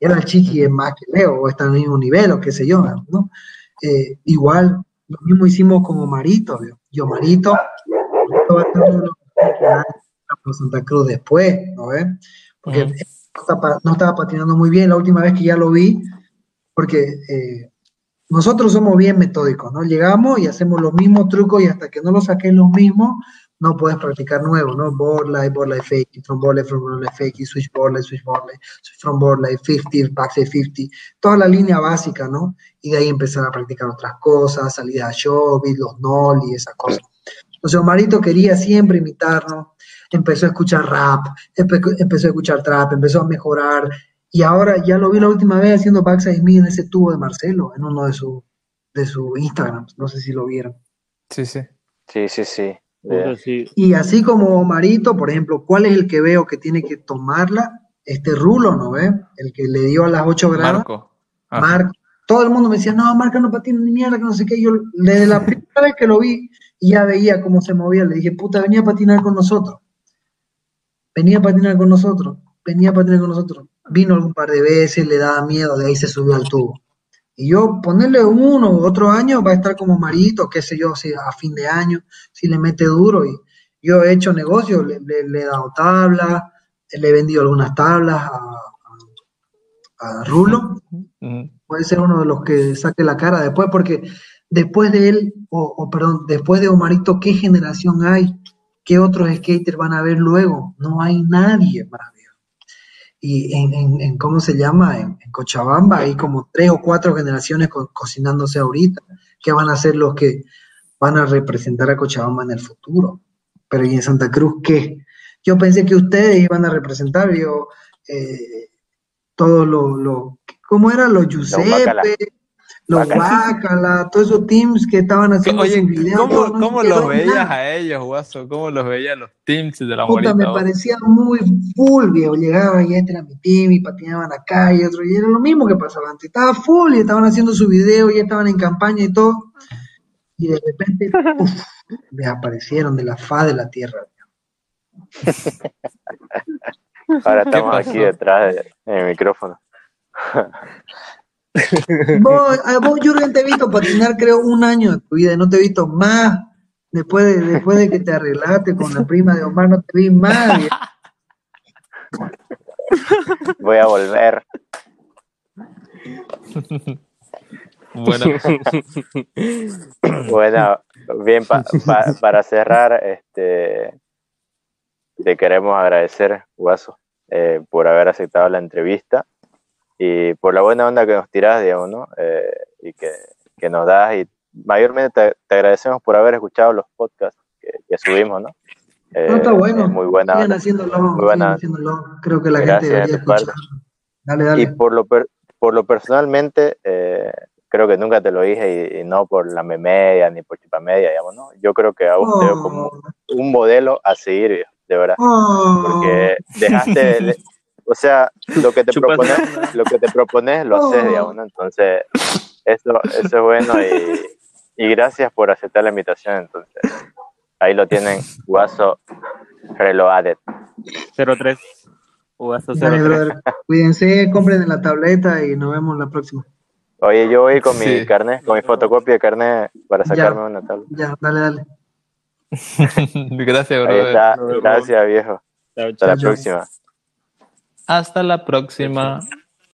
Y ahora el Chiqui es más que Leo, o está al mismo nivel, o qué sé yo, ¿no? Eh, igual, lo mismo hicimos con Omarito, ¿vio? y Omarito, Omarito va a los por Santa Cruz después, ¿no ves? Porque no, estaba, no estaba patinando muy bien la última vez que ya lo vi, porque eh, nosotros somos bien metódicos, ¿no? Llegamos y hacemos los mismos trucos y hasta que no lo saques los mismos, no puedes practicar nuevo, ¿no? Board light fake, from board from board fake, switch board light, switch board from board light, 50, backside 50, toda la línea básica, ¿no? Y de ahí empezar a practicar otras cosas, salida a showbiz, los nolly, esas cosas. Entonces Omarito quería siempre imitarnos, empezó a escuchar rap, empe- empezó a escuchar trap, empezó a mejorar, y ahora ya lo vi la última vez haciendo backside me en ese tubo de Marcelo, en uno de su, de su Instagram, no sé si lo vieron. Sí, sí. Sí, sí, sí. Sí. Y así como Marito, por ejemplo, ¿cuál es el que veo que tiene que tomarla? Este Rulo, ¿no ve? El que le dio a las 8 gradas. Marco. Ajá. Marco. Todo el mundo me decía, no, Marco no patina ni mierda, que no sé qué. Yo, desde la primera vez que lo vi, y ya veía cómo se movía. Le dije, puta, venía a patinar con nosotros. Venía a patinar con nosotros. Venía a patinar con nosotros. Vino algún par de veces, le daba miedo, de ahí se subió al tubo. Y yo ponerle uno u otro año va a estar como Marito, qué sé yo, si a fin de año, si le mete duro. Y yo he hecho negocio, le, le- le he dado tablas, le he vendido algunas tablas a, a- a Rulo. Puede ser uno de los que saque la cara después, porque después de él, o, o perdón, después de Omarito, ¿qué generación hay? ¿Qué otros skaters van a ver luego? No hay nadie más. Y en, en- en- ¿cómo se llama? En, en Cochabamba hay como tres o cuatro generaciones co- cocinándose ahorita, que van a ser los que van a representar a Cochabamba en el futuro. Pero ¿y en Santa Cruz qué? Yo pensé que ustedes iban a representar, yo, eh, todos los, lo, ¿cómo eran? Los. Giuseppe, los Bacala. Guacala, todos esos teams que estaban haciendo Oye, sus videos. ¿cómo, no los veías nada. a ellos, Guaso? ¿Cómo los veías los teams de la Puta, morita? me vos? parecía muy full, viejo. Llegaba y este era mi team y patinaban acá y otro. Y era lo mismo que pasaba antes. Estaba full y estaban haciendo su video y estaban en campaña y todo. Y de repente, uf, desaparecieron de la faz de la tierra. Ahora estamos aquí detrás de- del micrófono. Vos, a vos, Jürgen, te he visto patinar, creo, un año de tu vida y no te he visto más. Después de, después de que te arreglaste con la prima de Omar, no te vi más. Voy a volver. Bueno, Bueno, bien, pa- pa- para cerrar, este, te queremos agradecer, Guaso, eh, por haber aceptado la entrevista y por la buena onda que nos tirás, digamos, ¿no? Eh, y que, que nos das y mayormente te, te agradecemos por haber escuchado los podcasts que, que subimos, ¿no? Eh, No, está bueno. es muy buena Sigan haciéndolo, Muy buena. haciéndolo. Creo que la Gracias gente debería de tu parte. escuchar. Dale, Y dale. por lo, per- por lo personalmente, eh, creo que nunca te lo dije y, y no por la media ni por chipamedia, digamos, ¿no? Yo creo que a vos te veo como Oh, un modelo a seguir, de verdad. oh. Porque dejaste, de- o sea, lo que te propones, lo que te propones lo haces, Oh. digamos, ¿no? Entonces, eso, eso es bueno y, y gracias por aceptar la invitación, entonces. Ahí lo tienen, Guaso Reloaded. 03. Ugazo Dale, 03. brother. Cuídense, compren en la tableta y nos vemos la próxima. Oye, yo voy con mi Sí. carnet, con mi fotocopia de carnet para Ya. sacarme una tabla. Ya, dale, dale. gracias, Ahí brother. está, Nos vemos. gracias viejo. Chao, Hasta la chao. próxima. Hasta la próxima.